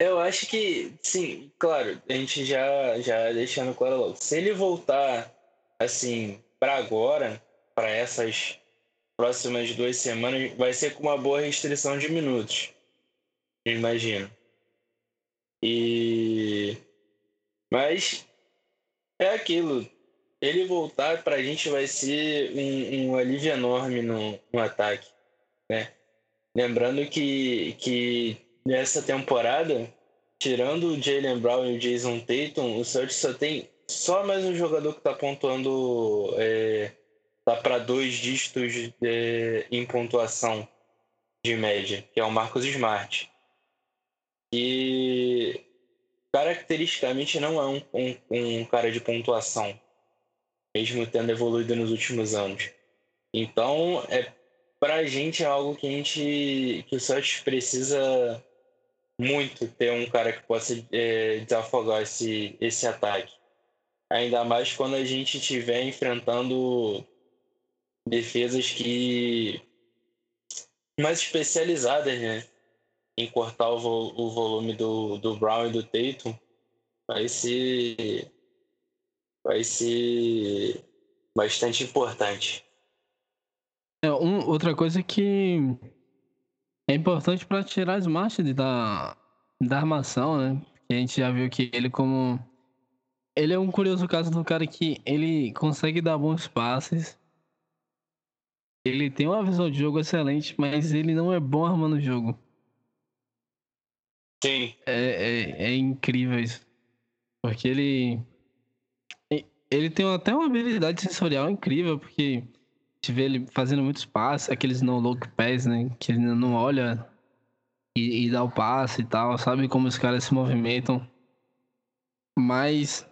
Eu acho que, sim, claro, a gente já, já deixando claro logo. Se ele voltar, assim, para agora, para essas próximas duas semanas, vai ser com uma boa restrição de minutos. Imagino. E. Mas é aquilo ele voltar pra gente vai ser um, um alívio enorme no, no ataque, né? Lembrando que, que nessa temporada, tirando o Jalen Brown e o Jason Tatum, o Celtics só tem só mais um jogador que tá pontuando, é, tá para dois dígitos de, em pontuação de média, que é o Marcos Smart. E caracteristicamente não é um, um, um cara de pontuação mesmo tendo evoluído nos últimos anos. Então, é pra gente é algo que a gente que o Celtics precisa muito ter um cara que possa é, desafogar esse, esse ataque. Ainda mais quando a gente estiver enfrentando defesas que mais especializadas, né? Em cortar o, vo, o volume do, do Brown e do Tatum. Vai ser vai ser bastante importante. É, um, outra coisa que é importante para tirar as marchas da, da armação, né? Que a gente já viu que ele como ele é um curioso caso do cara que ele consegue dar bons passes. Ele tem uma visão de jogo excelente, mas ele não é bom armando o jogo. Sim. É, é, é incrível isso. Porque ele ele tem até uma habilidade sensorial incrível, porque te vê ele fazendo muitos passes, aqueles no look pass, né? Que ele não olha e, e dá o passe e tal, sabe como os caras se movimentam. Mas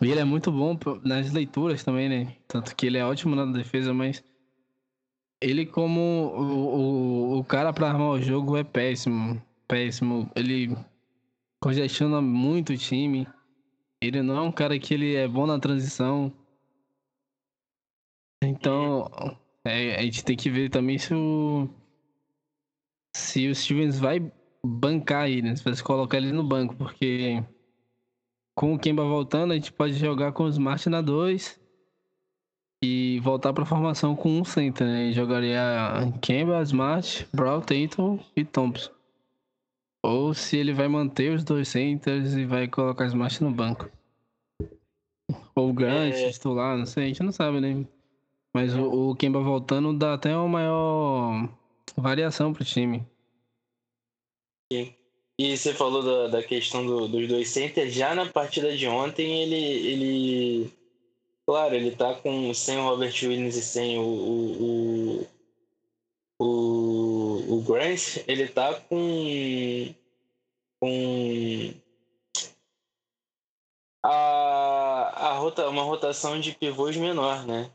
ele é muito bom nas leituras também, né? Tanto que ele é ótimo na defesa, mas ele como o, o, o cara para armar o jogo é péssimo. Péssimo. Ele congestiona muito o time. Ele não é um cara que ele é bom na transição. Então, é, a gente tem que ver também se o. Se o Stevens vai bancar ele, né? se vai colocar ele no banco, porque com o Kemba voltando, a gente pode jogar com o Smart na 2 e voltar para a formação com um center, né? E jogaria Kemba, Smart, Brown, Tatum e Thompson. Ou se ele vai manter os dois centers e vai colocar Smart no banco. Ou o Grant é... titular, não sei, a gente não sabe, né? Mas o, o Kemba voltando dá até uma maior variação pro time. Sim. E você falou da, da questão do, dos dois centers. Já na partida de ontem, ele, ele. Claro, ele tá com, sem o Robert Williams e sem o, o, o, o, o Grant. Ele tá com. com. A, a rota, uma rotação de pivôs menor, né?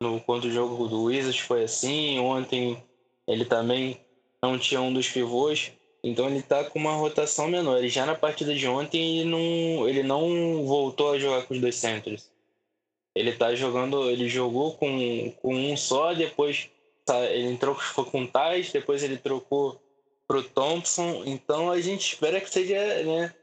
no, quando o jogo do Wizards foi assim. Ontem ele também não tinha um dos pivôs. Então ele tá com uma rotação menor. Ele já na partida de ontem ele não, ele não voltou a jogar com os dois centros. Ele tá jogando, ele jogou com, com um só, depois ele entrou foi com o Tais, depois ele trocou pro Thompson. Então a gente espera que seja, né,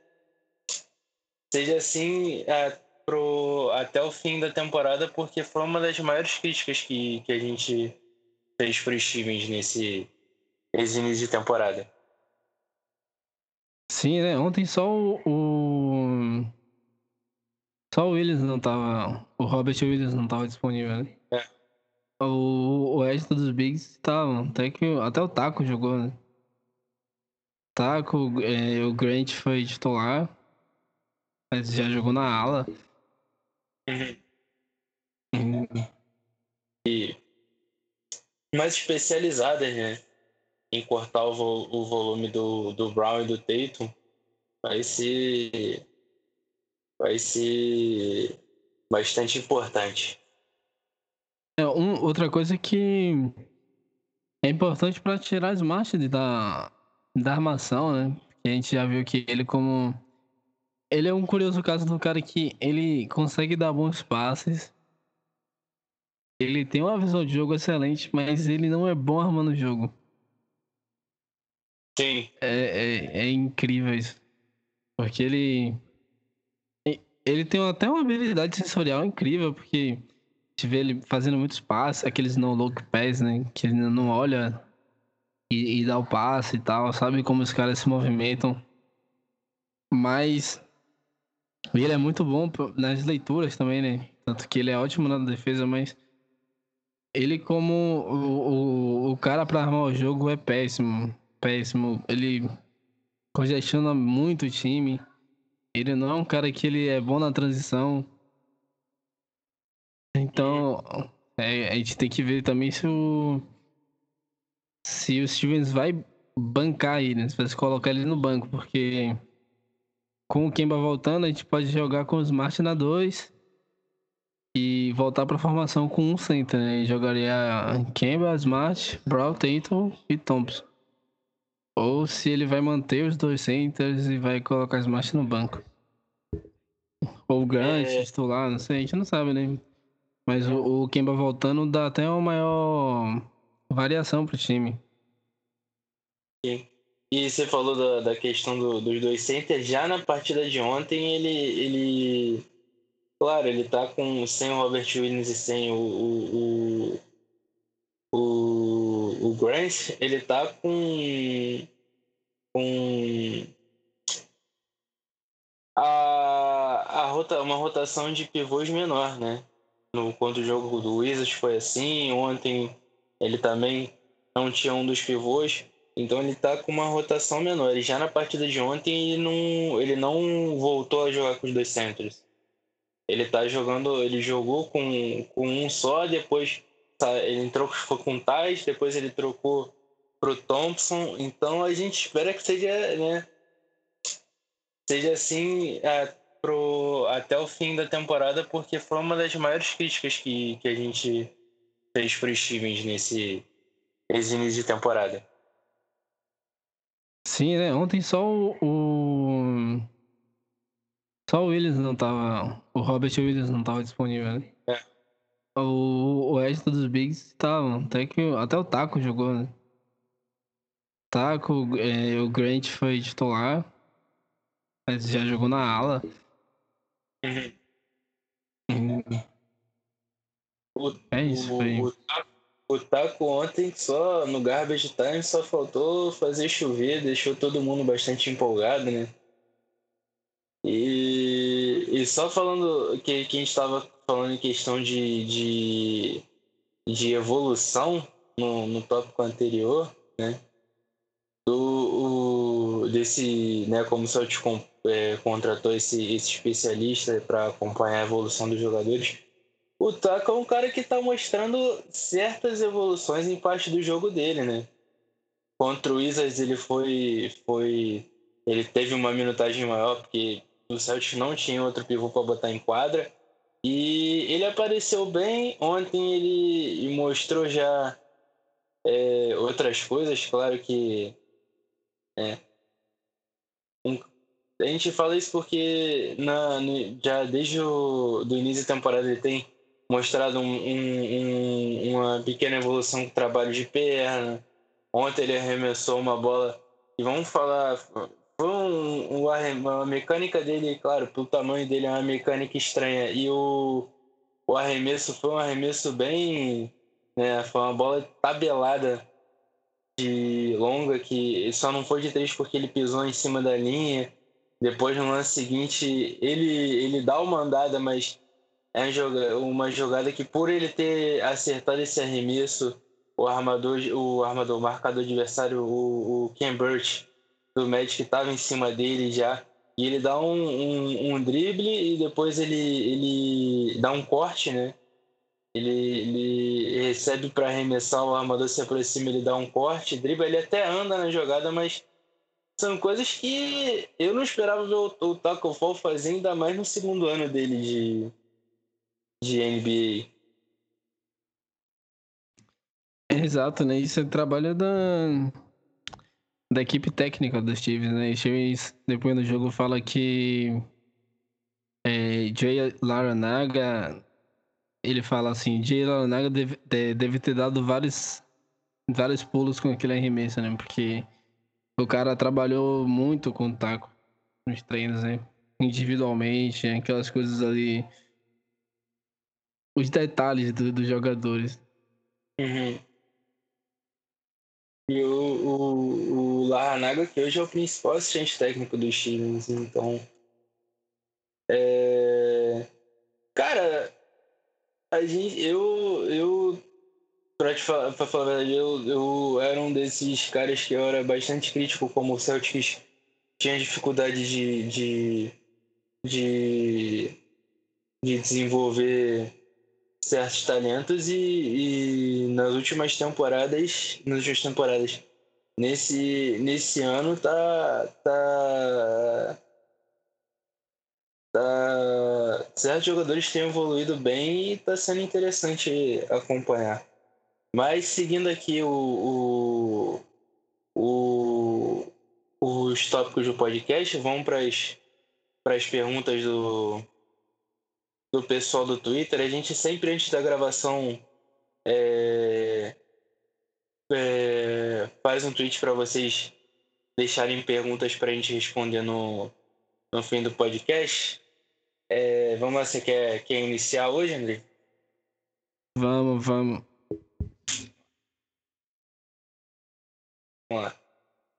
seja assim, é, pro, até o fim da temporada, porque foi uma das maiores críticas que, que a gente fez para os Stevens nesse, nesse início de temporada. Sim, né? Ontem só o, o. Só o Williams não tava. O Robert Williams não tava disponível, né? É. O, o dos Bigs estavam. Até, que, até o Taco jogou, né? Taco, é, o Grant foi titular. Mas já jogou na ala. Uhum. E mais especializadas, né? Em cortar o, vo o volume do, do Brown e do Tatum, vai ser. Vai ser bastante importante. É, um, outra coisa que é importante para tirar as marchas da, da armação, né? Que a gente já viu que ele como ele é um curioso caso do cara que ele consegue dar bons passes. Ele tem uma visão de jogo excelente, mas ele não é bom armando o jogo. Sim. É, é, é incrível isso. Porque ele. Ele tem até uma habilidade sensorial incrível, porque te vê ele fazendo muitos passes, aqueles no look pass, né? Que ele não olha e, e dá o passe e tal, sabe como os caras se movimentam. Mas ele é muito bom nas leituras também, né? Tanto que ele é ótimo na defesa, mas ele como o, o, o cara para armar o jogo é péssimo. Péssimo. Ele congestiona muito o time. Ele não é um cara que ele é bom na transição. Então, é, a gente tem que ver também se o se o Stevens vai bancar ele, né? Se vai colocar ele no banco, porque com o Kemba voltando, a gente pode jogar com o Smart na 2 e voltar para a formação com um center, né? E jogaria Kemba, Smart, Brown, Tatum e Thompson. Ou se ele vai manter os dois centers e vai colocar Smart no banco. Ou Grant, é... titular, não sei, a gente não sabe, né? Mas o, o Kemba voltando dá até uma maior variação pro time. Sim. E você falou da, da questão do, dos dois centers. Já na partida de ontem, ele, ele. Claro, ele tá com, sem o Robert Williams e sem o, o, o, o Grant. Ele tá com. com. A, a rota, uma rotação de pivôs menor, né? No, quando o jogo do Wizards foi assim, ontem ele também não tinha um dos pivôs. Então ele tá com uma rotação menor. E já na partida de ontem ele não, ele não voltou a jogar com os dois centros. Ele tá jogando, ele jogou com, com um só, depois tá, ele entrou com o Tais, depois ele trocou pro Thompson. Então a gente espera que seja, né, seja assim é, pro, até o fim da temporada, porque foi uma das maiores críticas que, que a gente fez pro Stevens nesse, nesse início de temporada. Sim, né? Ontem só o, o. Só o Williams não tava. O Robert Williams não tava disponível, né? É. O, o resto dos Bigs estavam. Até, que, até o Taco jogou, né? Taco, é, o Grant foi titular. Mas já jogou na ala. Uhum. O, é isso, o, foi. O, o Taco ontem só no Garbage Time só faltou fazer chover, deixou todo mundo bastante empolgado, né? E, e só falando que, que a gente estava falando em questão de, de, de evolução no, no tópico anterior, né? Do, o, desse, né, como o Celtic é, contratou esse, esse especialista para acompanhar a evolução dos jogadores o Taka é um cara que tá mostrando certas evoluções em parte do jogo dele, né? Contra o Wizards ele foi, foi. Ele teve uma minutagem maior, porque o Celtics não tinha outro pivô para botar em quadra. E ele apareceu bem. Ontem ele mostrou já é, outras coisas, claro que. É, um, a gente fala isso porque na, já desde o do início da temporada ele tem mostrado um, um, uma pequena evolução com trabalho de perna. Ontem ele arremessou uma bola e vamos falar, foi um, uma mecânica dele, claro, pelo tamanho dele é uma mecânica estranha e o, o arremesso foi um arremesso bem, né, foi uma bola tabelada de longa que só não foi de três porque ele pisou em cima da linha. Depois no lance seguinte ele ele dá uma andada, mas é uma jogada que por ele ter acertado esse arremesso, o armador, o armador, o marcador adversário, o, o Burt do Magic estava em cima dele já. E ele dá um, um, um, drible e depois ele, ele dá um corte, né? Ele, ele recebe para arremessar, o armador se aproxima, ele dá um corte, dribla, ele até anda na jogada, mas são coisas que eu não esperava ver o, o Taco Fall fazer, ainda mais no segundo ano dele de, de NBA. Exato, né? Isso é trabalho da, da equipe técnica dos Chiefs, né? Chiefs, depois do jogo, fala que é, Jay Laranaga, ele fala assim, Jay Laranaga deve, deve ter dado vários, vários pulos com aquele arremesso, né? Porque o cara trabalhou muito com o taco nos treinos, né? Individualmente, aquelas coisas ali os detalhes do, dos jogadores. Uhum. E o, o, o Larranaga, que hoje é o principal assistente técnico dos times, então. É... Cara, A gente, eu, eu pra, te falar, pra falar a verdade, eu, eu era um desses caras que eu era bastante crítico como o Celtics tinha dificuldade de, de, de, de desenvolver certos talentos e, e, nas últimas temporadas, nas últimas temporadas, nesse, nesse ano tá, tá, tá certos jogadores têm evoluído bem e tá sendo interessante acompanhar. Mas seguindo aqui o, o, o os tópicos do podcast, vamos para as, para as perguntas do, do pessoal do Twitter. A gente sempre, antes da gravação, é, é, faz um tweet para vocês deixarem perguntas para a gente responder no, no fim do podcast. É, vamos lá, você quer, quer iniciar hoje, André? Vamos, vamos. Vamos lá.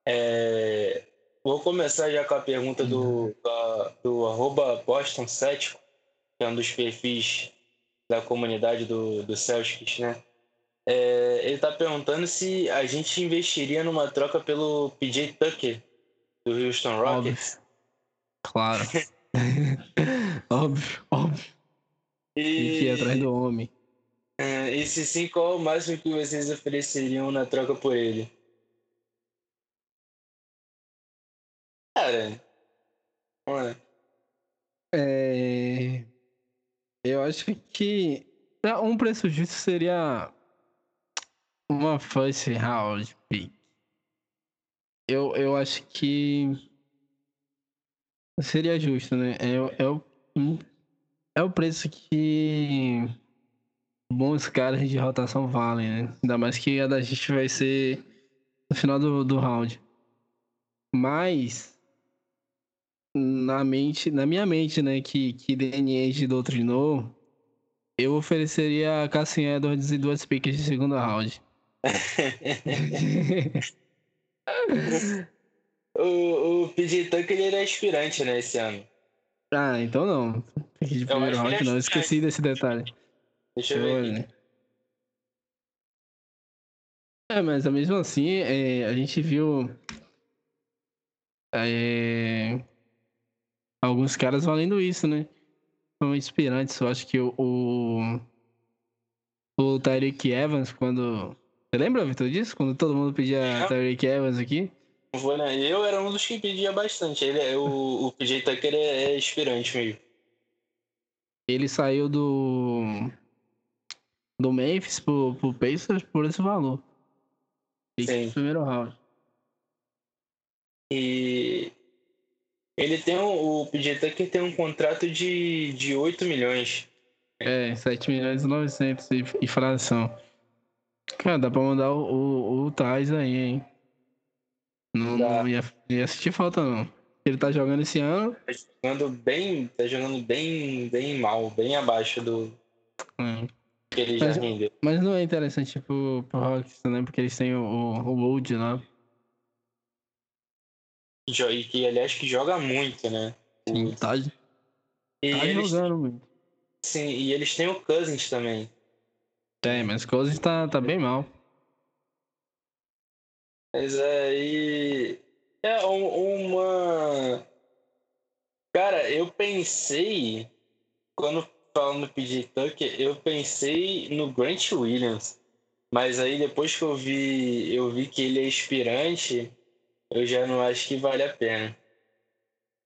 É, vou começar já com a pergunta do, do, do arroba Boston Cético, que é um dos perfis da comunidade do, do Celtics, né? É, ele está perguntando se a gente investiria numa troca pelo PJ Tucker do Houston Rockets. Óbvio. Claro. óbvio, óbvio. E... e que ir atrás do homem. É, e se sim, qual o máximo que vocês ofereceriam na troca por ele? Cara. Ué. É... Eu acho que um preço justo seria uma first round pick. Eu, eu acho que seria justo, né? É, é, o, é o preço que bons caras de rotação valem, né? Ainda mais que a da gente vai ser no final do, do round. Mas na mente, na minha mente, né, que, que Danny doutrinou, eu ofereceria Cassim Edwards e duas picks de segunda round. o, o PJ Tucker ele era aspirante, né, esse ano. Ah, então não. De primeiro round, não. Esqueci desse detalhe. Deixa eu ver. Aqui. É, mas mesmo assim, é, a gente viu. É, alguns caras valendo isso, né? São inspirantes. Eu acho que o. O, o Tyreek Evans, quando. Você lembra, Vitor, disso? Quando todo mundo pedia Tyreek Evans aqui? Né? Eu era um dos que pedia bastante. Ele, é, o, o PJ Tucker é, é inspirante meio. Ele saiu do. Do Memphis pro, pro Pacers por esse valor. Sim. Primeiro round. E ele tem um, o PJ Tucker tem um contrato de, de 8 milhões. É, 7 milhões e 900 e, e fração. Cara, dá pra mandar o, o, o aí, hein? Não, não ia, ia assistir falta, não. Ele tá jogando esse ano. Tá jogando bem. Tá jogando bem, bem mal, bem abaixo do. É. Ele mas, já rendeu. Mas não é interessante pro, pro Rockets, né? Porque eles têm o, o, Wood lá. E que, aliás, que joga muito, né? Sim, tá, tá eles, jogando muito. Sim, e eles têm o Cousins também. Tem, mas o Cousins tá, tá bem mal. Mas é, e... É uma... Cara, eu pensei... Quando falando do PJ Tucker, eu pensei no Grant Williams. Mas aí depois que eu vi, eu vi que ele é aspirante eu já não acho que vale a pena.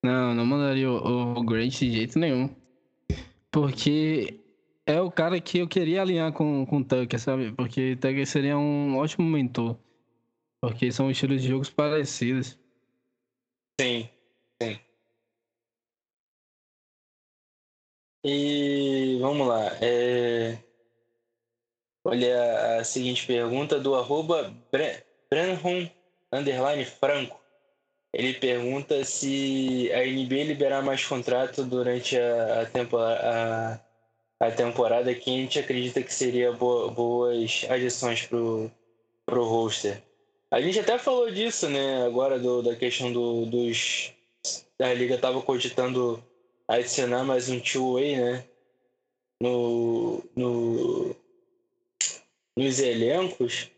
Não, não mandaria o, o Grant de jeito nenhum. Porque é o cara que eu queria alinhar com, com o Tucker, sabe? Porque Tucker seria um ótimo mentor. Porque são estilos de jogos parecidos. Sim, sim. E vamos lá. É... Olha a seguinte pergunta do arroba Brenham underline Franco. Ele pergunta se a NBA liberar mais contrato durante a, a, temporada, a, a temporada, quem a gente acredita que seria bo, boas adições pro, pro roster. A gente até falou disso, né? Agora do, da questão do, dos. A liga tava cogitando adicionar mais um two-way, né? no, no, nos elencos,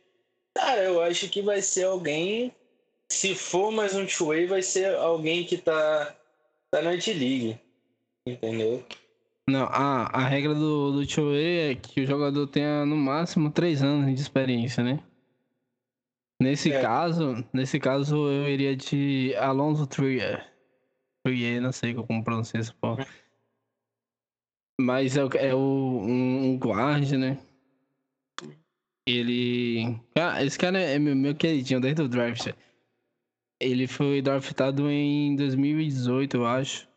cara, eu acho que vai ser alguém. Se for mais um two-way, vai ser alguém que tá, tá na D-League. Entendeu? Não, a, a regra do, do two-way é que o jogador tenha no máximo três anos de experiência, né? Nesse é. caso, nesse caso eu iria de Alonso Trier. Trier, não sei como pronunciar esse pô. Mas é, é o, um, um guard, né? Ele. Ah, esse cara é meu, meu queridinho desde o draft. Ele foi draftado em 2018, eu acho.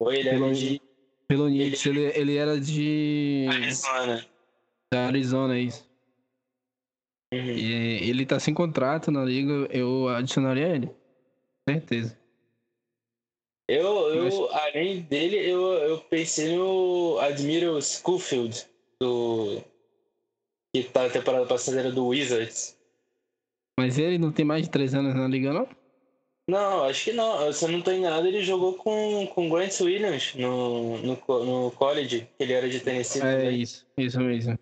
Foi, ele pelo, de. Pelo Knicks, ele, ele, ele era de. Arizona. Da Arizona, isso. Uhum. E ele tá sem contrato na liga, eu adicionaria ele. Certeza. Eu, eu Mas... além dele, eu, eu pensei no Admiral Schofield, do. Que tá na temporada passada do Wizards. Mas ele não tem mais de 3 anos na liga, não? Não, acho que não. Se eu não tô enganado, ele jogou com, com Grant Williams no, no, no college, que ele era de Tennessee. É também. isso, isso mesmo.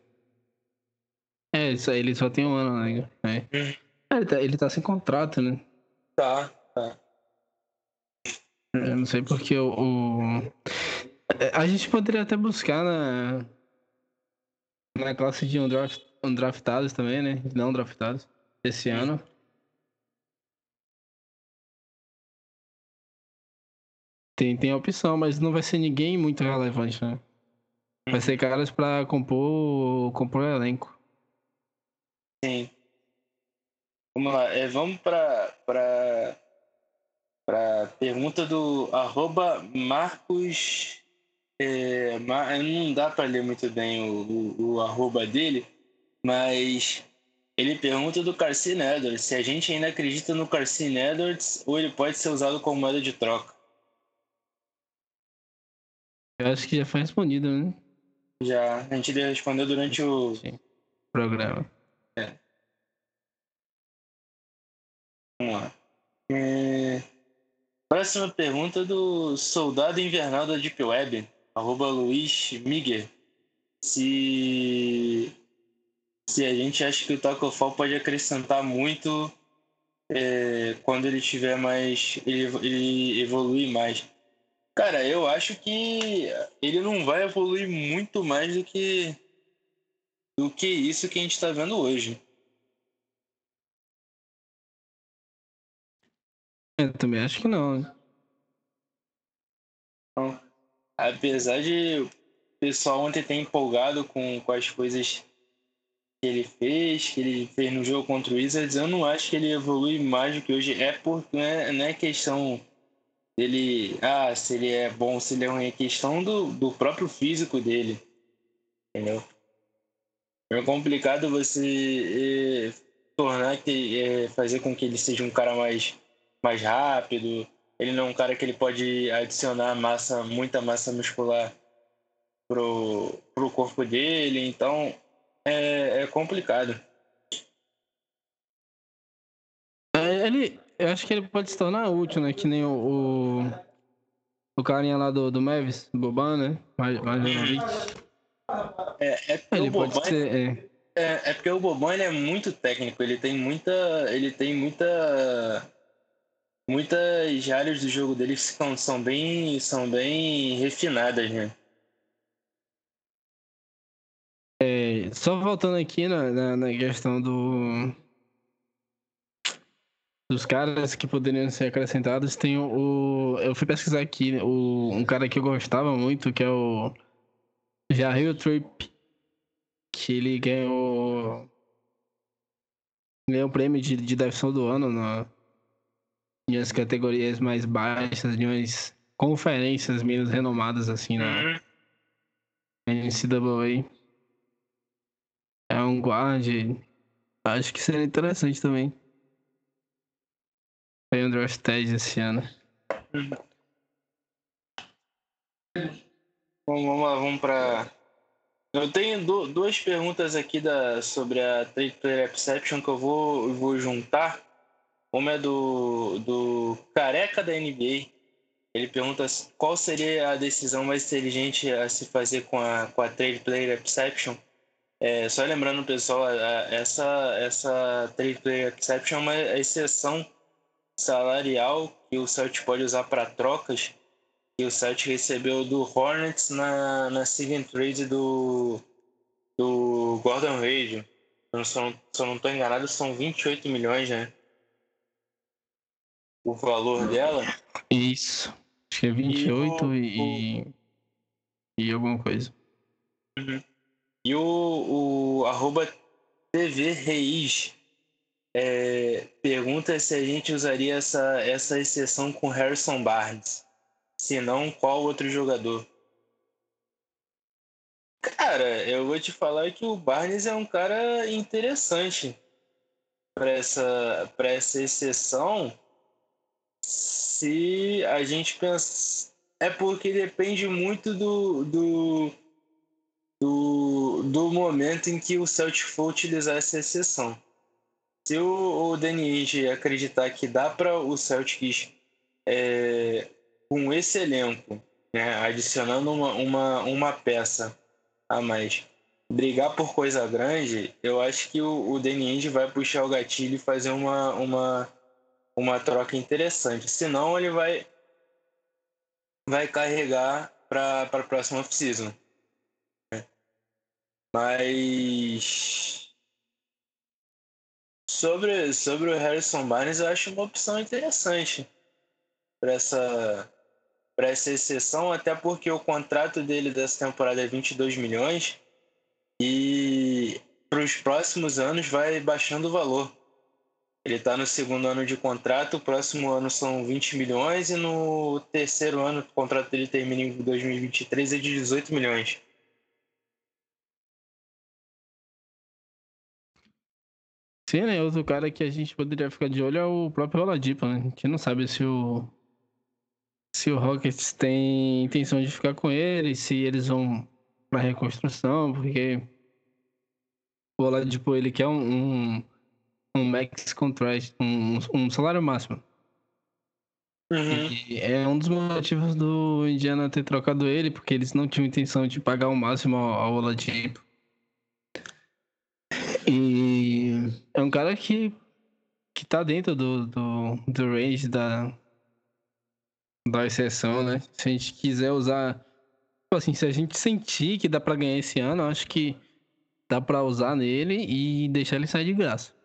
É, isso aí, ele só tem um ano, né? É. Hum. Ele, tá, ele tá sem contrato, né? Tá, tá. Eu não sei porque o, o. A gente poderia até buscar na. Na classe de undraft, undraftados também, né? Não draftados. Esse ano. Tem, tem a opção, mas não vai ser ninguém muito relevante, né? Vai ser caras pra compor, compor o elenco. Sim. Vamos lá, é, vamos pra, pra para pergunta do arroba Marcos. É, não dá para ler muito bem o, o, o, arroba dele, mas ele pergunta do Carcine Edwards se a gente ainda acredita no Carcine Edwards ou ele pode ser usado como moeda de troca. Eu acho que já foi respondido, né? Já, a gente respondeu durante o Sim. programa. É. Vamos lá. É... Próxima pergunta do Soldado Invernal da Deep Web, arroba Luiz Miguel. Se, se a gente acha que o Taco Fall pode acrescentar muito é, quando ele tiver mais. Ele, ele evoluir mais. Cara, eu acho que ele não vai evoluir muito mais do que do que isso que a gente está vendo hoje. Eu também acho que não. Então, apesar de o pessoal ontem ter empolgado com, com as coisas que ele fez, que ele fez no jogo contra o Wizards, eu não acho que ele evolui mais do que hoje. É porque não é, não é questão dele, ah, se ele é bom, se ele é ruim, é questão do, do próprio físico dele. Entendeu? É complicado você é, tornar que é, fazer com que ele seja um cara mais mais rápido. Ele não é um cara que ele pode adicionar massa, muita massa muscular pro, pro corpo dele, então é, é complicado. É, ele, eu acho que ele pode se tornar útil, né? Que nem o, o, o carinha lá do, do Mavis, Boban, né? Mais, mais é, é ele pode Boban, ser, é. É, é porque o Boban é muito técnico, ele tem muita. Ele tem muita muitas áreas do jogo dele são, são, bem, são bem refinadas, né? É, só voltando aqui na, na, na, questão do dos caras que poderiam ser acrescentados, tem o, o eu fui pesquisar aqui o, um cara que eu gostava muito, que é o Jair Tripp, que ele ganhou ganhou o prêmio de, de defensor do ano na, as categorias mais baixas, de umas conferências menos renomadas assim na. NCAA. É um guard. Acho que seria interessante também. Foi um draft esse ano. Bom, vamos lá, vamos para. Eu tenho duas perguntas aqui da, sobre a Trade Player Exception que eu vou, vou juntar. Uma é do, do careca da NBA. Ele pergunta qual seria a decisão mais inteligente a se fazer com a, com a Trade Player Exception. É, só lembrando, pessoal, essa, essa Trade Player Exception é uma exceção salarial que o Celtic pode usar para trocas que o Celtic recebeu do Hornets na, na Sign Trade do, do Gordon. Se eu não estou enganado, são 28 milhões, né? O valor dela. Isso. Acho que é 28 e, o, e, e alguma coisa. Uhum. E o, o arroba TV Reis é, pergunta se a gente usaria essa, essa exceção com Harrison Barnes. Se não, qual outro jogador? Cara, eu vou te falar que o Barnes é um cara interessante para essa, pra essa exceção. Se a gente pensa. É porque depende muito do, do, do, do momento em que o Celtic for utilizar essa exceção. Se o, o acreditar que dá para o Celtics, é, com esse elenco, né, adicionando uma, uma, uma peça a mais, brigar por coisa grande, eu acho que o, o Danny vai puxar o gatilho e fazer uma, uma, uma troca interessante. Senão ele vai, vai carregar para a próxima off-season. Mas Sobre, sobre o Harrison Barnes, eu acho uma opção interessante para essa, para essa exceção, até porque o contrato dele dessa temporada é 22 milhões e para os próximos anos vai baixando o valor. Ele está no segundo ano de contrato, o próximo ano são 20 milhões e no terceiro ano o contrato dele termina em 2023 é de 18 milhões. Sim, né? Outro cara que a gente poderia ficar de olho é o próprio Oladipo, né? A gente não sabe se o se o Rockets tem intenção de ficar com ele, se eles vão para reconstrução, porque o Oladipo ele quer um, um, um max contract, um, um salário máximo. Uhum. É um dos motivos do Indiana ter trocado ele, porque eles não tinham intenção de pagar o máximo ao, ao Oladipo. E é um cara que, que tá dentro do, do, do range da, da exceção, né? Se a gente quiser usar. Tipo assim, se a gente sentir que dá pra ganhar esse ano, acho que dá pra usar nele e deixar ele sair de graça.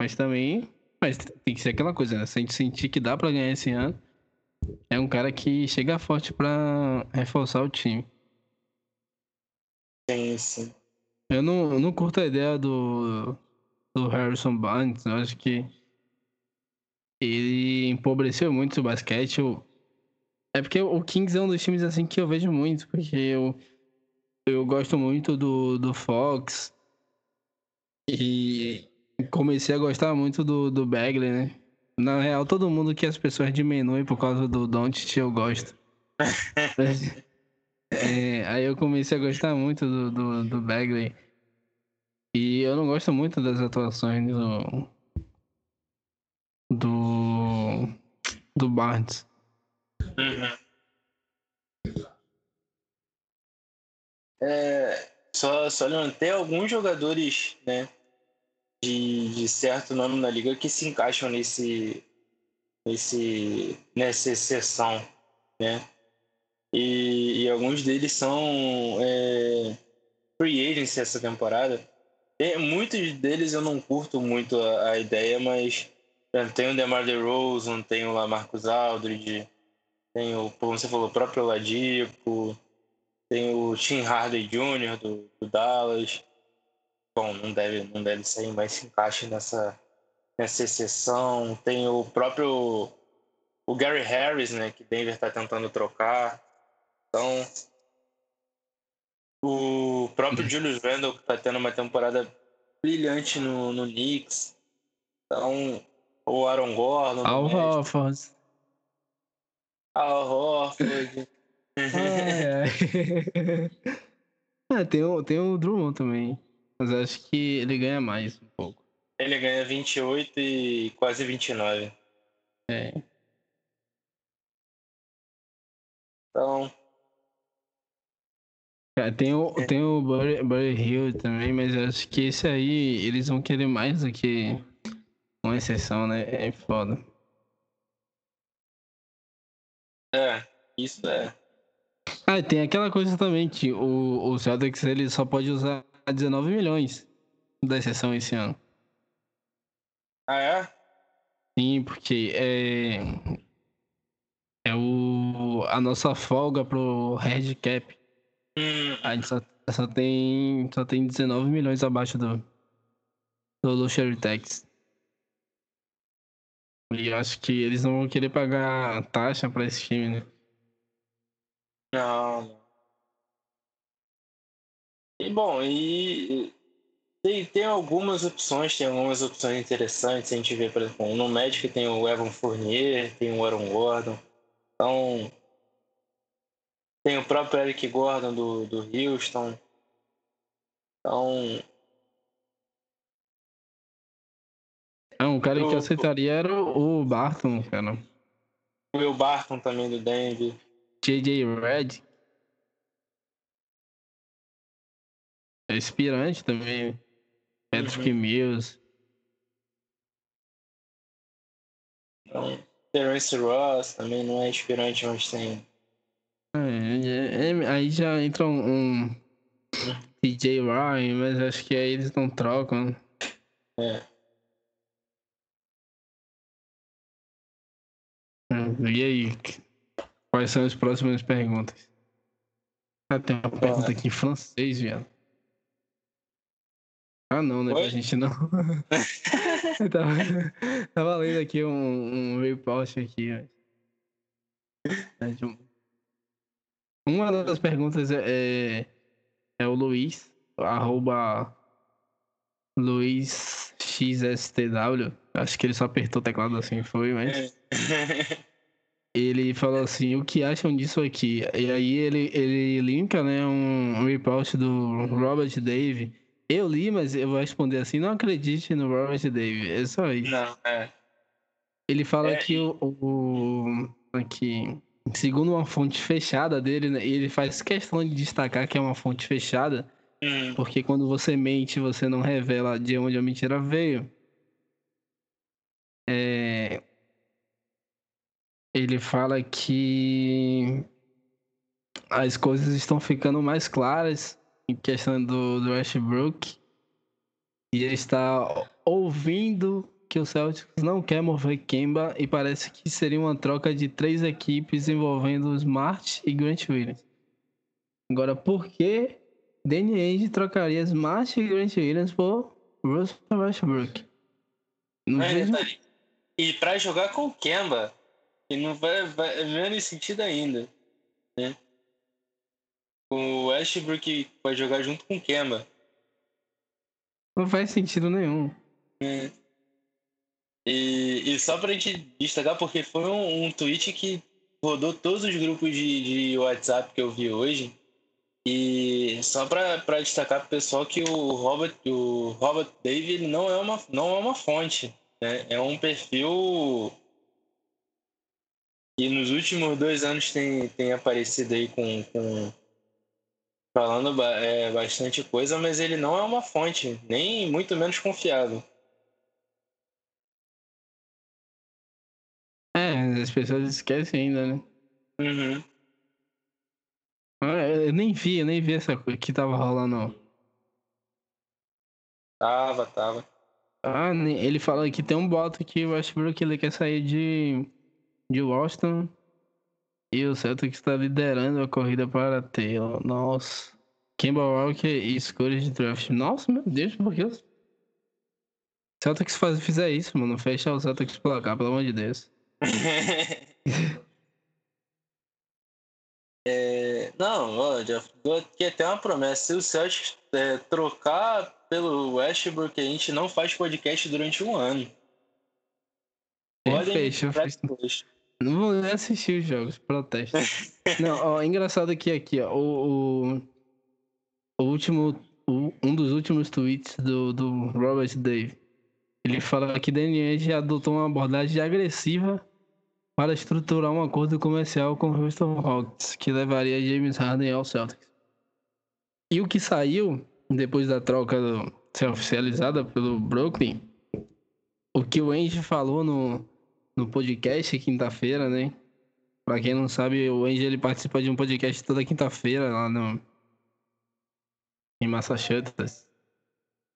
Mas também. Mas tem que ser aquela coisa, né? Se a gente sentir que dá pra ganhar esse ano, é um cara que chega forte pra reforçar o time. Sim, sim. Eu não, eu não curto a ideia do, do Harrison Barnes. Eu acho que ele empobreceu muito o basquete. Eu, é porque o Kings é um dos times assim que eu vejo muito, porque eu, eu gosto muito do, do Fox. E comecei a gostar muito do, do Bagley, né? Na real, todo mundo que as pessoas diminuem por causa do Doncic eu gosto. É, aí eu comecei a gostar muito do, do, do Bagley. E eu não gosto muito das atuações do. do. do Barnes. Uhum. É, só, só não tem alguns jogadores, né? De, de certo nome na liga que se encaixam nesse, nesse nessa exceção, né? E, e alguns deles são é, free agency essa temporada. Tem, muitos deles eu não curto muito a, a ideia, mas tem o DeMar DeRozan, tem o Lamarcus Aldridge, tem o, como você falou, o próprio Ladipo, tem o Tim Hardaway Jr. Do, do, Dallas. Bom, não deve, não deve sair, mas se encaixa nessa, nessa exceção. Tem o próprio o Gary Harris, né, que Denver está tentando trocar. Então, o próprio Julius Randle, que está tendo uma temporada brilhante no, no Knicks. Então, o Aaron Gordon. Al Horford. Al Horford. É, é. tem, o, tem o Drummond também. Mas acho que ele ganha mais um pouco. Ele ganha 28 e quase 29. É. Então. É, tem o, é. tem o Burry, Burry Hill também, mas acho que esse aí eles vão querer mais do que uma exceção, né? É foda. É, isso é. Ah, tem aquela coisa também que o, o Celtics ele só pode usar 19 milhões da exceção esse ano. Ah, é? Sim, porque é. É o, a nossa folga pro Red Cap. Hum. A gente só, só, tem, só tem 19 milhões abaixo do, do Luxury Tax. E eu acho que eles não vão querer pagar taxa pra esse time, né? Não. E bom, e tem, tem algumas opções, tem algumas opções interessantes. A gente vê, por exemplo, no Magic tem o Evan Fournier, tem o Aaron Gordon. Então, tem o próprio Eric Gordon do, do Houston. Então. É, um cara que aceitaria era o Barton, cara. O Will Barton também do Denver. JJ Red. É inspirante também. Patrick uhum. Mills. Então, Terence Ross também não é inspirante, mas tem. É, é, é, aí já entra um, um TJ Ryan, mas acho que aí eles não trocam. É. E aí? Quais são as próximas perguntas? Ah, tem uma pergunta aqui em francês, viado. Ah, não, né? Oi? Pra gente não. tava, tava lendo aqui um, um report aqui. É uma das perguntas é, é, é o Luiz, arroba LuizXSTW. Acho que ele só apertou o teclado assim, foi, mas. ele falou assim, o que acham disso aqui? E aí ele, ele linka, né, um, um report do Robert Dave eu li, mas eu vou responder assim: não acredite no Robert Davis. É só isso. Não, é. Ele fala é, que o, o, aqui, segundo uma fonte fechada dele, né, ele faz questão de destacar que é uma fonte fechada, hum. porque quando você mente, você não revela de onde a mentira veio. É, ele fala que as coisas estão ficando mais claras em questão do, do Westbrook. E ele está ouvindo que o Celtics não quer mover Kemba e parece que seria uma troca de três equipes envolvendo Smart e Grant Williams. Agora, por que Danny Ainge trocaria Smart e Grant Williams por Russell Westbrook? Não é, vejo... E para jogar com Kemba, que não vai, vai menos sentido ainda, né? O Westbrook vai jogar junto com o Kemba. Não faz sentido nenhum. É. E, e só pra gente destacar, porque foi um, um tweet que rodou todos os grupos de, de WhatsApp que eu vi hoje. E só pra, pra destacar pro pessoal que o Robert, o Robert David não é uma, não é uma fonte. Né? É um perfil que nos últimos dois anos tem, tem aparecido aí com, com falando é, bastante coisa, mas ele não é uma fonte, nem muito menos confiável. É, as pessoas esquecem ainda, né? Uhum. Ah, eu nem vi, eu nem vi essa coisa que tava rolando. Tava, tava. Ah, ele fala que tem um boto que o Westbrook ele quer sair de, de Washington e o Celtics está liderando a corrida para Taylor. Nossa. Kemba Walker e escolha de draft. Nossa, meu Deus, por que os Celtics faz, fizer isso, mano? Fecha o Celtics placar, pelo amor de Deus. é, não, ó, dou aqui até uma promessa. Se o Celtics é, trocar pelo Westbrook, a gente não faz podcast durante um ano. Podem fecha, não vou nem assistir os jogos, protesto. não, ó, engraçado que aqui, ó, o, o, último, o, um dos últimos tweets do, do Robert Dave, ele fala que Daniel adotou uma abordagem agressiva para estruturar um acordo comercial com o Houston Rockets, que levaria James Harden ao Celtics. E o que saiu depois da troca ser oficializada pelo Brooklyn, o que o Ange falou no, no podcast quinta-feira, né? Pra quem não sabe, o Ange ele participa de um podcast toda quinta-feira lá no em Massachusetts.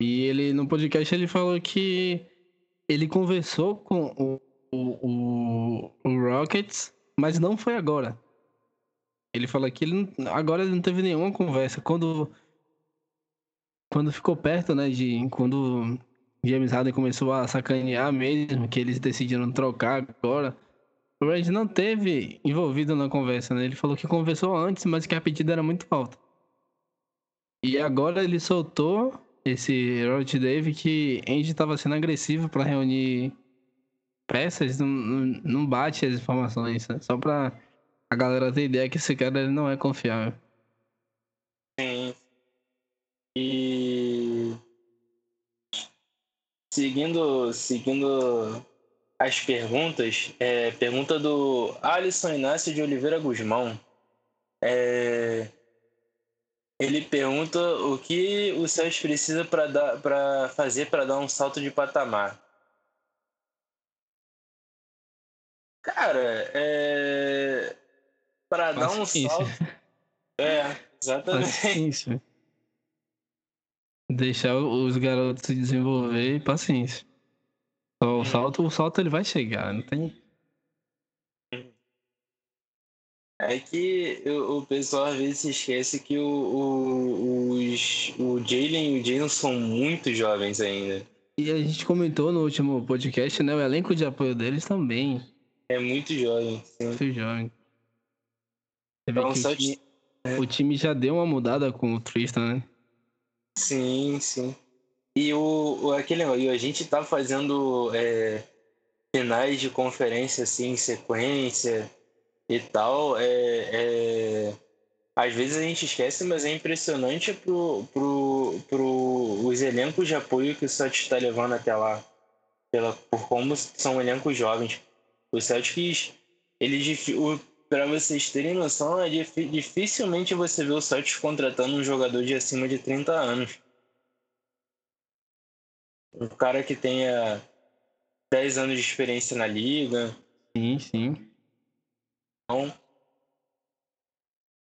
E ele no podcast ele falou que ele conversou com o, o, o, o Rockets, mas não foi agora. Ele falou que ele agora ele não teve nenhuma conversa. Quando quando ficou perto, né, de quando James Harden começou a sacanear mesmo, que eles decidiram trocar agora, o Red não teve envolvido na conversa, né? Ele falou que conversou antes, mas que a pedida era muito alta. E agora ele soltou esse Robert Dave que Andy estava sendo agressivo para reunir peças, não, não bate as informações, né? só para a galera ter ideia que esse cara ele não é confiável. Sim. E seguindo, seguindo as perguntas, é, pergunta do Alisson Inácio de Oliveira Guzmão. É, ele pergunta o que o Celtics precisa para fazer para dar um salto de patamar. Cara, é... para dar um salto. É, exatamente. Deixar os garotos se desenvolver e paciência. Só o salto, o salto ele vai chegar, não tem. É que o, o pessoal às vezes se esquece que o, o, os, o Jalen e o Jalen são muito jovens ainda. E a gente comentou no último podcast, né? O elenco de apoio deles também. É muito jovem. Sim. Muito jovem. Então, o, time, o time já deu uma mudada com o Tristan, né? Sim, sim. E o, o aquele a gente tá fazendo é, finais de conferência assim em sequência e tal. É, é, às vezes a gente esquece, mas é impressionante pro, pro, pro os elencos de apoio que o Celtics está levando até lá. Pela, por como são elencos jovens. O Celtics, eles, para vocês terem noção, é dificilmente você vê o Celtics contratando um jogador de acima de 30 anos um cara que tenha 10 anos de experiência na liga. Sim, sim. Então,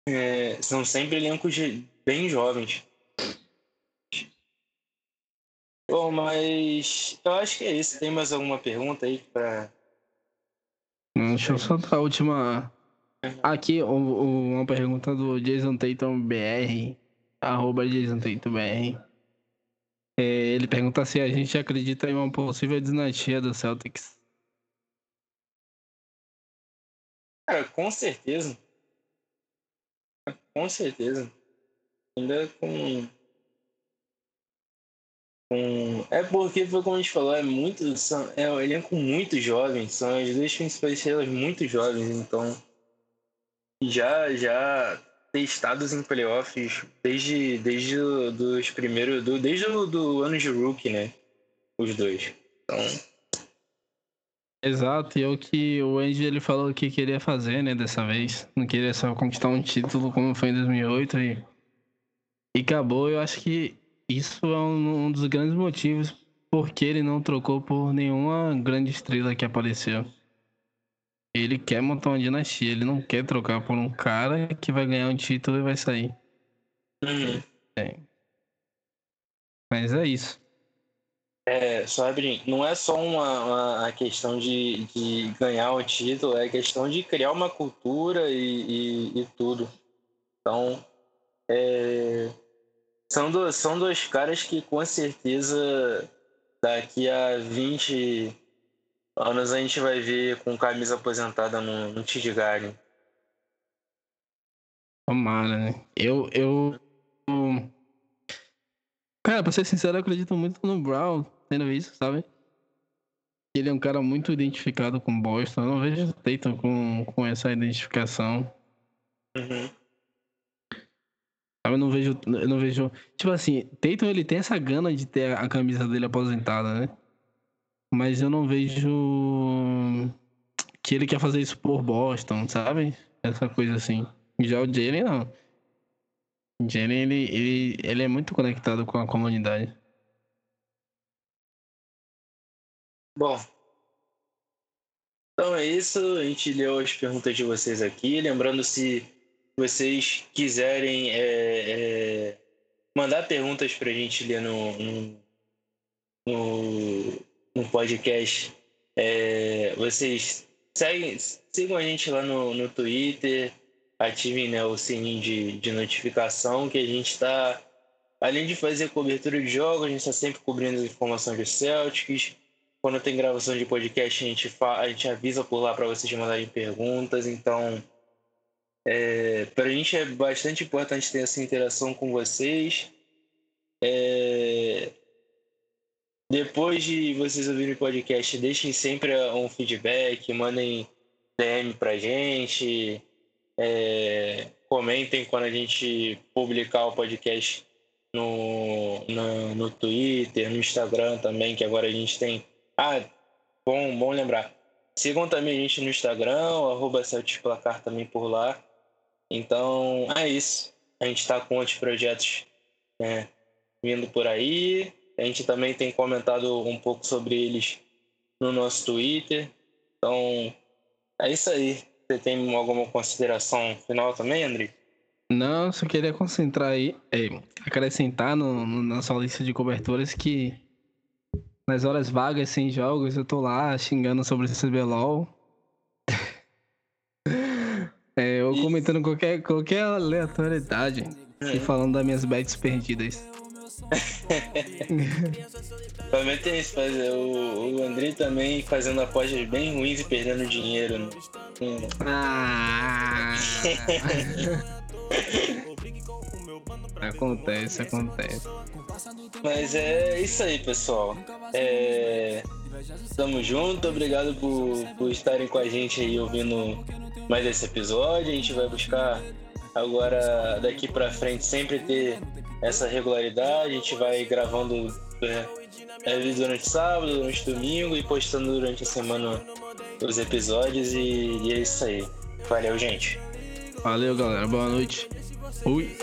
é, são sempre elencos bem jovens. Bom, mas eu acho que é isso. Tem mais alguma pergunta aí para. Deixa eu só dar a última. Aqui, uma pergunta do Jason Tatum BR. Arroba Jason Tatum BR. É, ele pergunta se a gente acredita em uma possível dinastia do Celtics. Cara, com certeza. Com certeza. Ainda com. com... É porque foi como a gente falou, é muito. São, é um elenco muito jovem. São as duas principais estrelas muito jovens, então. Já, já testados em playoffs desde, desde dos primeiros. Do, desde o do ano de rookie, né? Os dois. Então. Exato, e é o que o Andy ele falou que queria fazer, né, dessa vez. Não queria só conquistar um título como foi em 2008 e, e acabou. Eu acho que isso é um, um dos grandes motivos porque ele não trocou por nenhuma grande estrela que apareceu. Ele quer montar uma dinastia, ele não quer trocar por um cara que vai ganhar um título e vai sair. Uhum. É. Mas é isso. É, Sabre, não é só uma, uma questão de, de ganhar o título, é questão de criar uma cultura e, e, e tudo. Então, é, são, dois, são dois caras que com certeza daqui a 20, anos a gente vai ver com camisa aposentada no, no Tidgari. Tomara, né? Eu, eu. Cara, pra ser sincero, eu acredito muito no Brown, tendo isso, sabe? Ele é um cara muito identificado com Boston. Eu não vejo o Tatum com, com essa identificação. Uhum. Eu não vejo. Eu não vejo. Tipo assim, Tatum ele tem essa gana de ter a camisa dele aposentada, né? Mas eu não vejo que ele quer fazer isso por Boston, sabe? Essa coisa assim. Já o Jalen não. O Jalen, ele, ele, ele é muito conectado com a comunidade. Bom, então é isso. A gente leu as perguntas de vocês aqui. Lembrando, se vocês quiserem é, é, mandar perguntas para a gente ler no, no, no, no podcast, é, vocês seguem, sigam a gente lá no, no Twitter, ativem né, o sininho de, de notificação, que a gente está, além de fazer cobertura de jogos, a gente está sempre cobrindo as informações de Celtics. Quando tem gravação de podcast, a gente, fa a gente avisa por lá para vocês mandarem perguntas. Então, é, para a gente é bastante importante ter essa interação com vocês. É, depois de vocês ouvirem o podcast, deixem sempre um feedback, mandem DM pra gente, é, comentem quando a gente publicar o podcast no, no, no, Twitter, no Instagram também, que agora a gente tem. Ah, bom, bom lembrar. Sigam também a gente no Instagram, arroba Placar também por lá. Então, é isso. A gente está com outros projetos né, vindo por aí. A gente também tem comentado um pouco sobre eles no nosso Twitter. Então, é isso aí. Você tem alguma consideração final também, André? Não, só queria concentrar aí, é, acrescentar no, no, na sua lista de coberturas que nas horas vagas sem jogos eu tô lá xingando sobre o CBLOL. é, eu comentando qualquer, qualquer aleatoriedade e falando das minhas bets perdidas. também tem isso, mas o, o André também fazendo apostas bem ruins e perdendo dinheiro. Né? Ah. acontece, acontece. Mas é isso aí, pessoal. É... Tamo junto, obrigado por, por estarem com a gente aí ouvindo mais esse episódio. A gente vai buscar agora daqui para frente sempre ter essa regularidade. A gente vai gravando é, é, durante sábado, durante domingo e postando durante a semana os episódios. E, e é isso aí. Valeu, gente. Valeu, galera. Boa noite. Ui.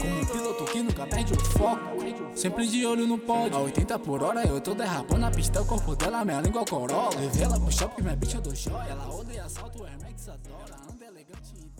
Como um piloto que nunca perde o foco. Sempre de olho no pódio. A 80 por hora eu tô derrapando a pista. O corpo dela, minha língua corola. Levei ela pro shopping, minha bicha do show. Ela odeia assalto, o Hermex adora. Anda elegante e